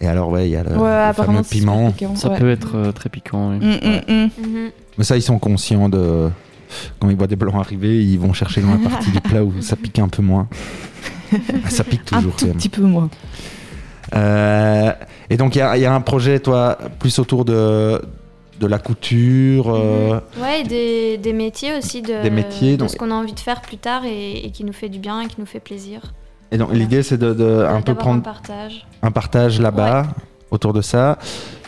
et alors ouais, il y a le, ouais, le apparemment fameux c'est piment. piquant, Ça ouais. peut être euh, très piquant. oui. Mm, mm, mm. Mhm. Mais ça, ils sont conscients de. Quand ils voient des blancs arriver, ils vont chercher dans la partie du plat où ça pique un peu moins. Ah, ça pique Un toujours. tout même. petit peu moins. Euh, et donc, il y, a- il y a un projet, toi, plus autour de, de la couture. euh, Ouais, et des, des métiers aussi de, Des métiers, de donc- ce qu'on a envie de faire plus tard et, et qui nous fait du bien et qui nous fait plaisir. Et donc l'idée c'est de, de un peu prendre un partage. un partage là-bas autour de ça.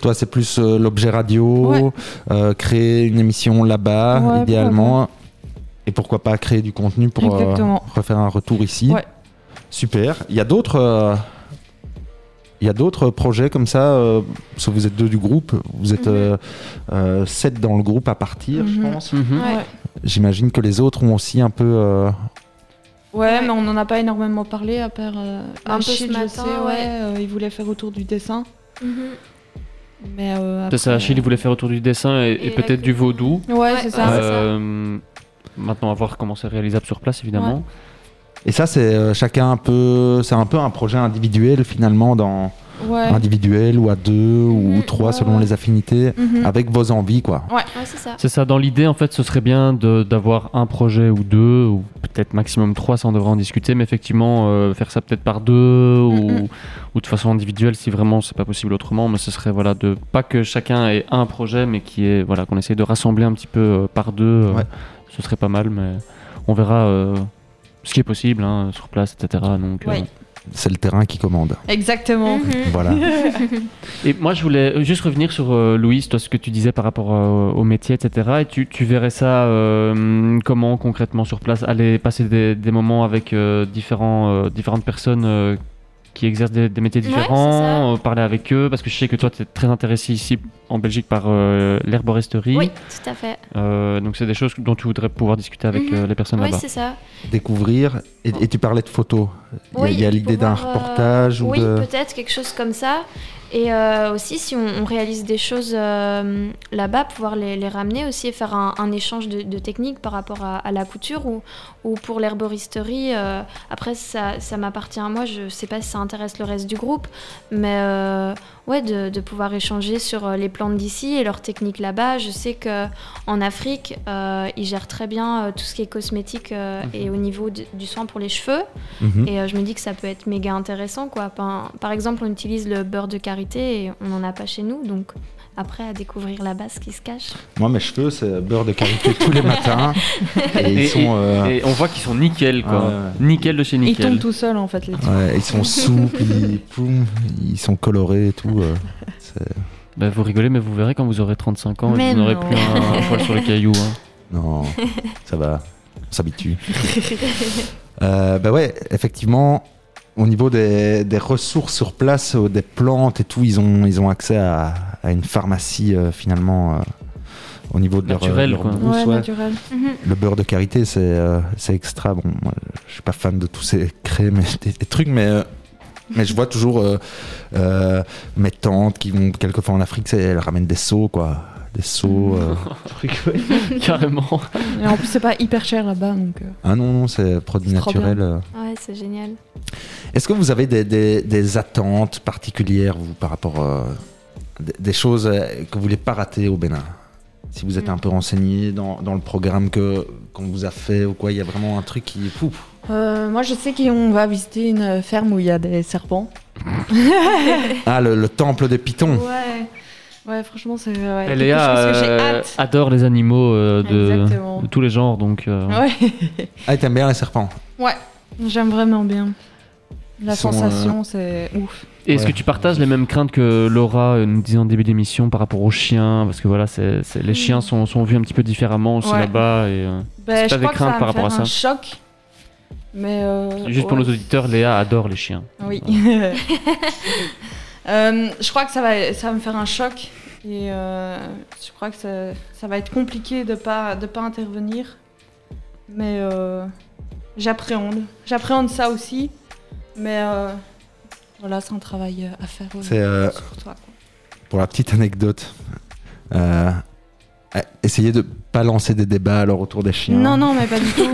Toi, c'est plus euh, l'objet radio, Ouais. euh, créer une émission là-bas, Ouais, idéalement. Et pourquoi pas créer du contenu pour euh, refaire un retour ici. Ouais. Super. Il y a d'autres. euh, il y a d'autres projets comme ça, euh, parce que vous êtes deux du groupe, vous êtes Mhm. euh, euh, sept dans le groupe à partir, je Mhm. pense. Mhm. Ouais. J'imagine que les autres ont aussi un peu. euh, Ouais, mais on n'en a pas énormément parlé, à part euh, Un peu ce je matin, sais, ouais, ouais. euh, il voulait faire autour du dessin. Mais euh, C'est ça, après, Achille il voulait faire autour du dessin et, et Et la peut-être du vaudou. Ouais, c'est ça. c'est ça. Euh, Maintenant, à voir comment c'est réalisable sur place, évidemment. Et ça, c'est euh, chacun un peu. C'est un peu un projet individuel finalement, dans Ouais. individuel ou à deux ou Mhm, trois ouais, selon ouais. les affinités, Mhm. avec vos envies quoi. Ouais. Ouais, c'est ça. C'est ça, dans l'idée, en fait, ce serait bien de- d'avoir un projet ou deux, ou peut-être maximum trois, ça on devrait en discuter, mais effectivement, euh, faire ça peut-être par deux, ou, Mhm. ou de façon individuelle, si vraiment c'est pas possible autrement, mais ce serait, voilà, de pas que chacun ait un projet, mais qui est, voilà, qu'on essaye de rassembler un petit peu euh, par deux, euh, ce serait pas mal, mais on verra euh, ce qui est possible, hein, sur place, etc. Donc, euh. C'est le terrain qui commande. Exactement. Mhm. Voilà. [laughs] Et moi, je voulais juste revenir sur euh, Louise, toi, ce que tu disais par rapport euh, au métier, etc. Et tu, tu verrais ça euh, comment concrètement sur place? Aller passer des, des moments avec euh, différents, euh, différentes personnes euh, qui exercent des, des métiers Ouais, différents, euh, parler avec eux, parce que je sais que toi, tu es très intéressé ici en Belgique par euh, l'herboristerie. Oui, tout à fait. Euh, donc, c'est des choses dont tu voudrais pouvoir discuter avec Mhm. euh, les personnes Oui, là-bas. c'est ça. Découvrir. Et, et tu parlais de photos. Il y a- Oui, il y a et l'idée d'un euh, reportage ou Oui, de. peut-être quelque chose comme ça. Et euh, aussi, si on, réalise des choses euh, là-bas, pouvoir les, ramener aussi et faire un, échange de, techniques par rapport à, la couture ou, ou pour l'herboristerie. euh, après, ça, ça m'appartient à moi. Je sais pas si ça intéresse le reste du groupe, mais ouais, de, de pouvoir échanger sur euh, les plantes d'ici et leurs techniques là-bas. Je sais que en Afrique, euh, ils gèrent très bien euh, tout ce qui est cosmétique euh, et au niveau de- du soin pour les cheveux. Mhm. Et euh, je me dis que ça peut être méga intéressant. Quoi. Par, par exemple, on utilise le beurre de karité et on n'en a pas chez nous. Donc après, à découvrir là-bas ce qui se cache. Moi, mes cheveux, c'est beurre de karité tous les matins. [laughs] Et ils Et- sont. euh, Et on voit qu'ils sont nickel, quoi. Ouais, ouais. Nickel de chez Ils nickel. tombent tout seuls en fait les ouais, ils sont souples, [laughs] ils, poum, ils sont colorés et tout. euh, Bah, vous rigolez, mais vous verrez quand vous aurez 35 ans, et vous n'aurez plus un, un poil sur les cailloux. hein. [laughs] Non, ça va, on s'habitue. Euh, bah ouais, effectivement, au niveau des, des ressources sur place, euh, des plantes et tout, ils ont, ils ont accès à, à une pharmacie euh, finalement euh, au niveau de leur, Naturelle, leur quoi. brousse, Ouais, ouais. naturel. Le beurre de karité, c'est euh, c'est extra. Bon, moi, je suis pas fan de tous ces crèmes et des, des trucs, mais, euh, mais je vois toujours euh, euh, mes tantes qui vont quelquefois en Afrique, elles ramènent des seaux, quoi. Des seaux. euh. [laughs] [laughs] Carrément. Et en plus, c'est pas hyper cher là-bas. Donc, euh, Ah non, non, c'est produit naturel. euh. Ouais, c'est génial. Est-ce que vous avez des, des- des attentes particulières, vous, par rapport des, choses euh, que vous voulez pas rater au Bénin Si vous êtes Mm. un peu renseigné dans, dans le programme que qu'on vous a fait ou quoi, il y a vraiment un truc qui. Fou. euh, moi, je sais qu'on va visiter une ferme où il y a des serpents. [laughs] Ah, le, le temple des pitons. Ouais. Ouais, franchement, c'est ouais, Léa chose que j'ai euh, adore les animaux euh, de, tous les genres, donc euh, Ouais. Ah, t'aimes bien les serpents ouais, j'aime vraiment bien. La Ils sensation, c'est ouf. Est-ce Ouais. que tu partages les mêmes craintes que Laura euh, nous disait en début d'émission par rapport aux chiens? Parce que voilà, c'est, c'est- les chiens sont, sont vus un petit peu différemment aussi Ouais. là-bas. Et, c'est je pas des crois que ça craintes va par rapport à ça. un choc. Mais euh, Juste pour nos auditeurs, Léa adore les chiens. Oui. [laughs] Euh, je crois que ça va, ça va me faire un choc. Et euh, je crois que ça, ça va être compliqué de pas, de pas intervenir. Mais euh, j'appréhende. J'appréhende ça aussi. Mais euh, voilà, c'est un travail euh, à faire. euh, euh, sur toi, quoi. Pour la petite anecdote, euh, essayez de pas lancer des débats alors autour des chiens. Non, non, mais pas du tout.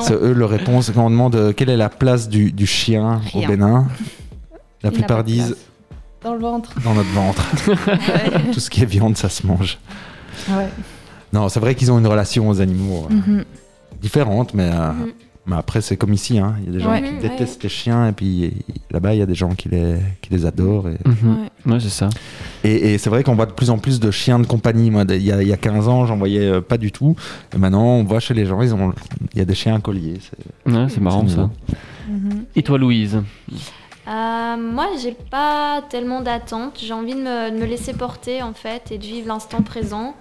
[laughs] C'est eux leur réponse quand on demande quelle est la place du, du chien au. Bénin? La Il plupart disent. Dans le ventre. dans notre ventre. [laughs] Ouais. Tout ce qui est viande, ça se mange. Ouais. Non, c'est vrai qu'ils ont une relation aux animaux euh, Mhm. différente, mais, euh, Mhm. Mais après c'est comme ici. hein. Il y a des gens Ouais. qui détestent les chiens et puis là-bas il y a des gens qui les, qui les adorent. Et, Mhm. Ouais, c'est ça. et, et c'est vrai qu'on voit de plus en plus de chiens de compagnie. Moi, il y a, il y a 15 ans, j'en voyais euh, pas du tout. Et maintenant, on voit chez les gens, ils ont, il y a des chiens à collier. C'est marrant ça. Mhm. Et toi, Louise? Euh, moi, j'ai pas tellement d'attentes. J'ai envie de me, de me laisser porter en fait et de vivre l'instant présent.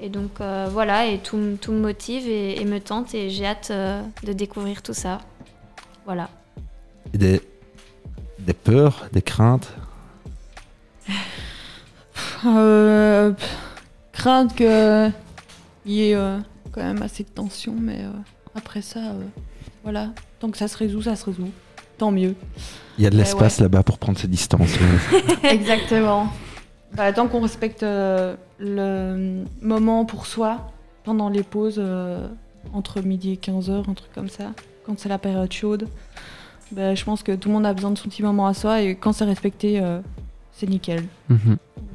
Et donc euh, voilà, et tout, me motive et, et me tente et j'ai hâte euh, de découvrir tout ça. Voilà. Et Des, des peurs, des craintes? [laughs] Euh, pff, crainte que il y ait euh, quand même assez de tension, mais euh, après ça, euh, voilà. Tant que ça se résout, ça se résout. Tant mieux. Il y a de Mais l'espace là-bas pour prendre ses distances. [laughs] [laughs] Exactement. Bah, tant qu'on respecte euh, le moment pour soi pendant les pauses euh, entre midi et 15h, un truc comme ça, quand c'est la période chaude, bah, je pense que tout le monde a besoin de son petit moment à soi et quand c'est respecté, euh, c'est nickel.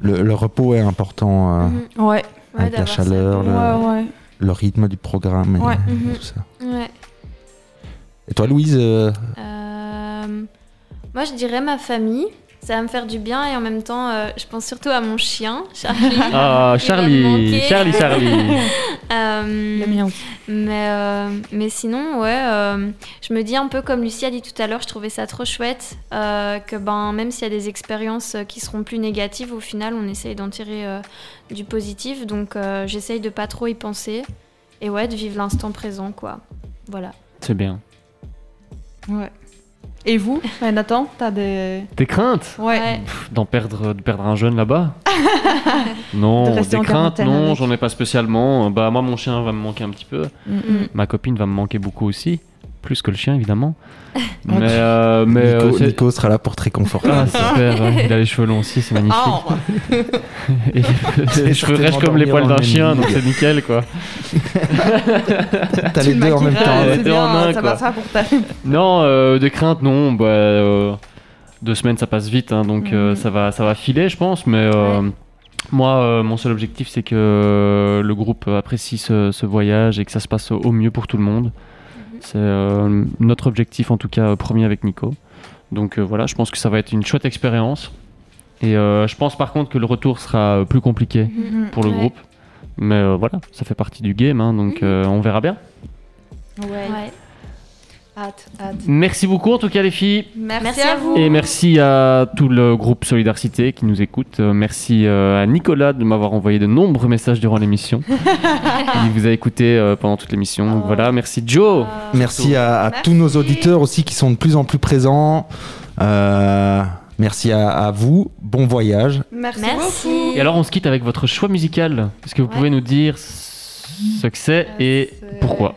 le, le repos est important. euh, Mhm. Ouais. Avec la chaleur, le, Ouais, ouais. le rythme du programme et Ouais. tout ça. Ouais. Et toi, Louise euh, Euh, moi, je dirais ma famille. Ça va me faire du bien et en même temps, euh, je pense surtout à mon chien, Charlie. [laughs] Ah, me Charlie. Charlie, Charlie. [laughs] Euh, Mais, euh, mais sinon, ouais, euh, je me dis un peu comme Lucie a dit tout à l'heure, je trouvais ça trop chouette euh, que ben, même s'il y a des expériences qui seront plus négatives, au final, on essaye d'en tirer euh, du positif. Donc, euh, j'essaye de pas trop y penser et ouais, de vivre l'instant présent, quoi. Voilà. C'est bien. Ouais. Et vous, Ouais, Nathan, t'as des. Tes craintes Ouais. Pff, D'en perdre, de perdre un jeune là-bas [laughs] Non, De des craintes, non, avec. j'en ai pas spécialement. Bah moi, mon chien va me manquer un petit peu. Mm, mm. Ma copine va me manquer beaucoup aussi, plus que le chien évidemment. [laughs] Mais euh, mais Nico, euh, Nico sera là pour te réconforter. Ah, super, [laughs] il a les cheveux longs aussi, c'est magnifique. Oh. [laughs] Et les cheveux rêches comme les poils d'un chien, donc c'est nickel quoi. T'as les deux en même temps. Ouais, c'est les deux bien, en un, ça quoi. passera pour ta. Non, euh, des craintes, non. Bah, euh, deux semaines, ça passe vite, hein, donc euh, ça, va, ça va filer, je pense. Mais euh, moi, euh, mon seul objectif, c'est que euh, le groupe apprécie ce, ce voyage et que ça se passe au mieux pour tout le monde. C'est euh, notre objectif, en tout cas, euh, premier avec Nico. Donc euh, voilà, je pense que ça va être une chouette expérience. Et euh, je pense par contre que le retour sera plus compliqué Mhm. pour le Ouais. groupe. Mais euh, voilà, ça fait partie du game, hein, donc euh, on verra bien. Ouais. Hâte, hâte. Merci beaucoup en tout cas les filles. Merci, Merci à vous. Et merci à tout le groupe Solidarité qui nous écoute. Euh, merci euh, à Nicolas de m'avoir envoyé de nombreux messages durant l'émission. [laughs] Il vous a écouté euh, pendant toute l'émission. Donc voilà, merci Joe. Merci à, à tous nos auditeurs aussi qui sont de plus en plus présents. Euh, merci à, à vous. Bon voyage. Merci, Merci. beaucoup. Et alors on se quitte avec votre choix musical. Est-ce que vous pouvez nous dire ce que c'est et pourquoi?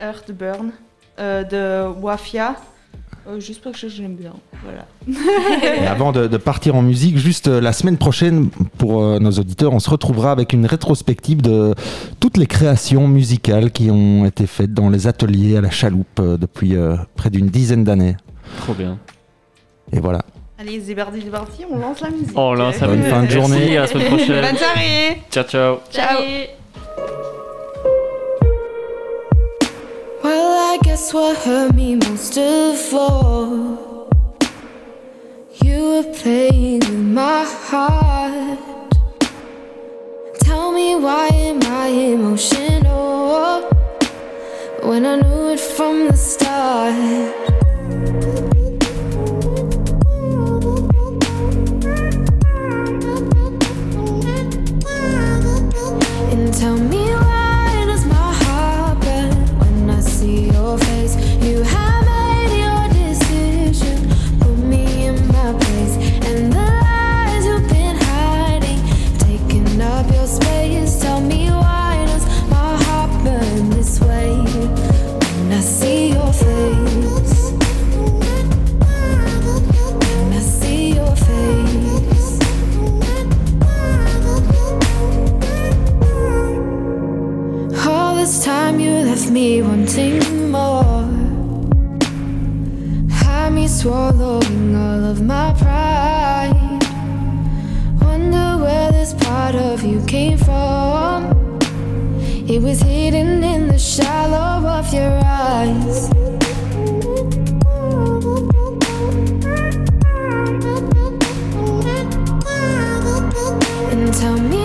Earthburn de Wafia. Euh, juste parce que je l'aime bien. Voilà. Et avant de, de partir en musique, juste euh, la semaine prochaine, pour euh, nos auditeurs, on se retrouvera avec une rétrospective de toutes les créations musicales qui ont été faites dans les ateliers à la chaloupe euh, depuis euh, près d'une dizaine d'années. Trop bien. Et voilà. Allez, c'est parti, on lance la musique. Oh là, ça Bonne fin de journée. Merci, à la semaine prochaine. Bonne soirée. Ciao ciao. Ciao. Well, I guess what hurt me most of all, you were playing with my heart. Tell me why am I emotional when I knew it from the start? And tell me swallowing all of my pride. Wonder where this part of you came from. It was hidden in the shallow of your eyes. And tell me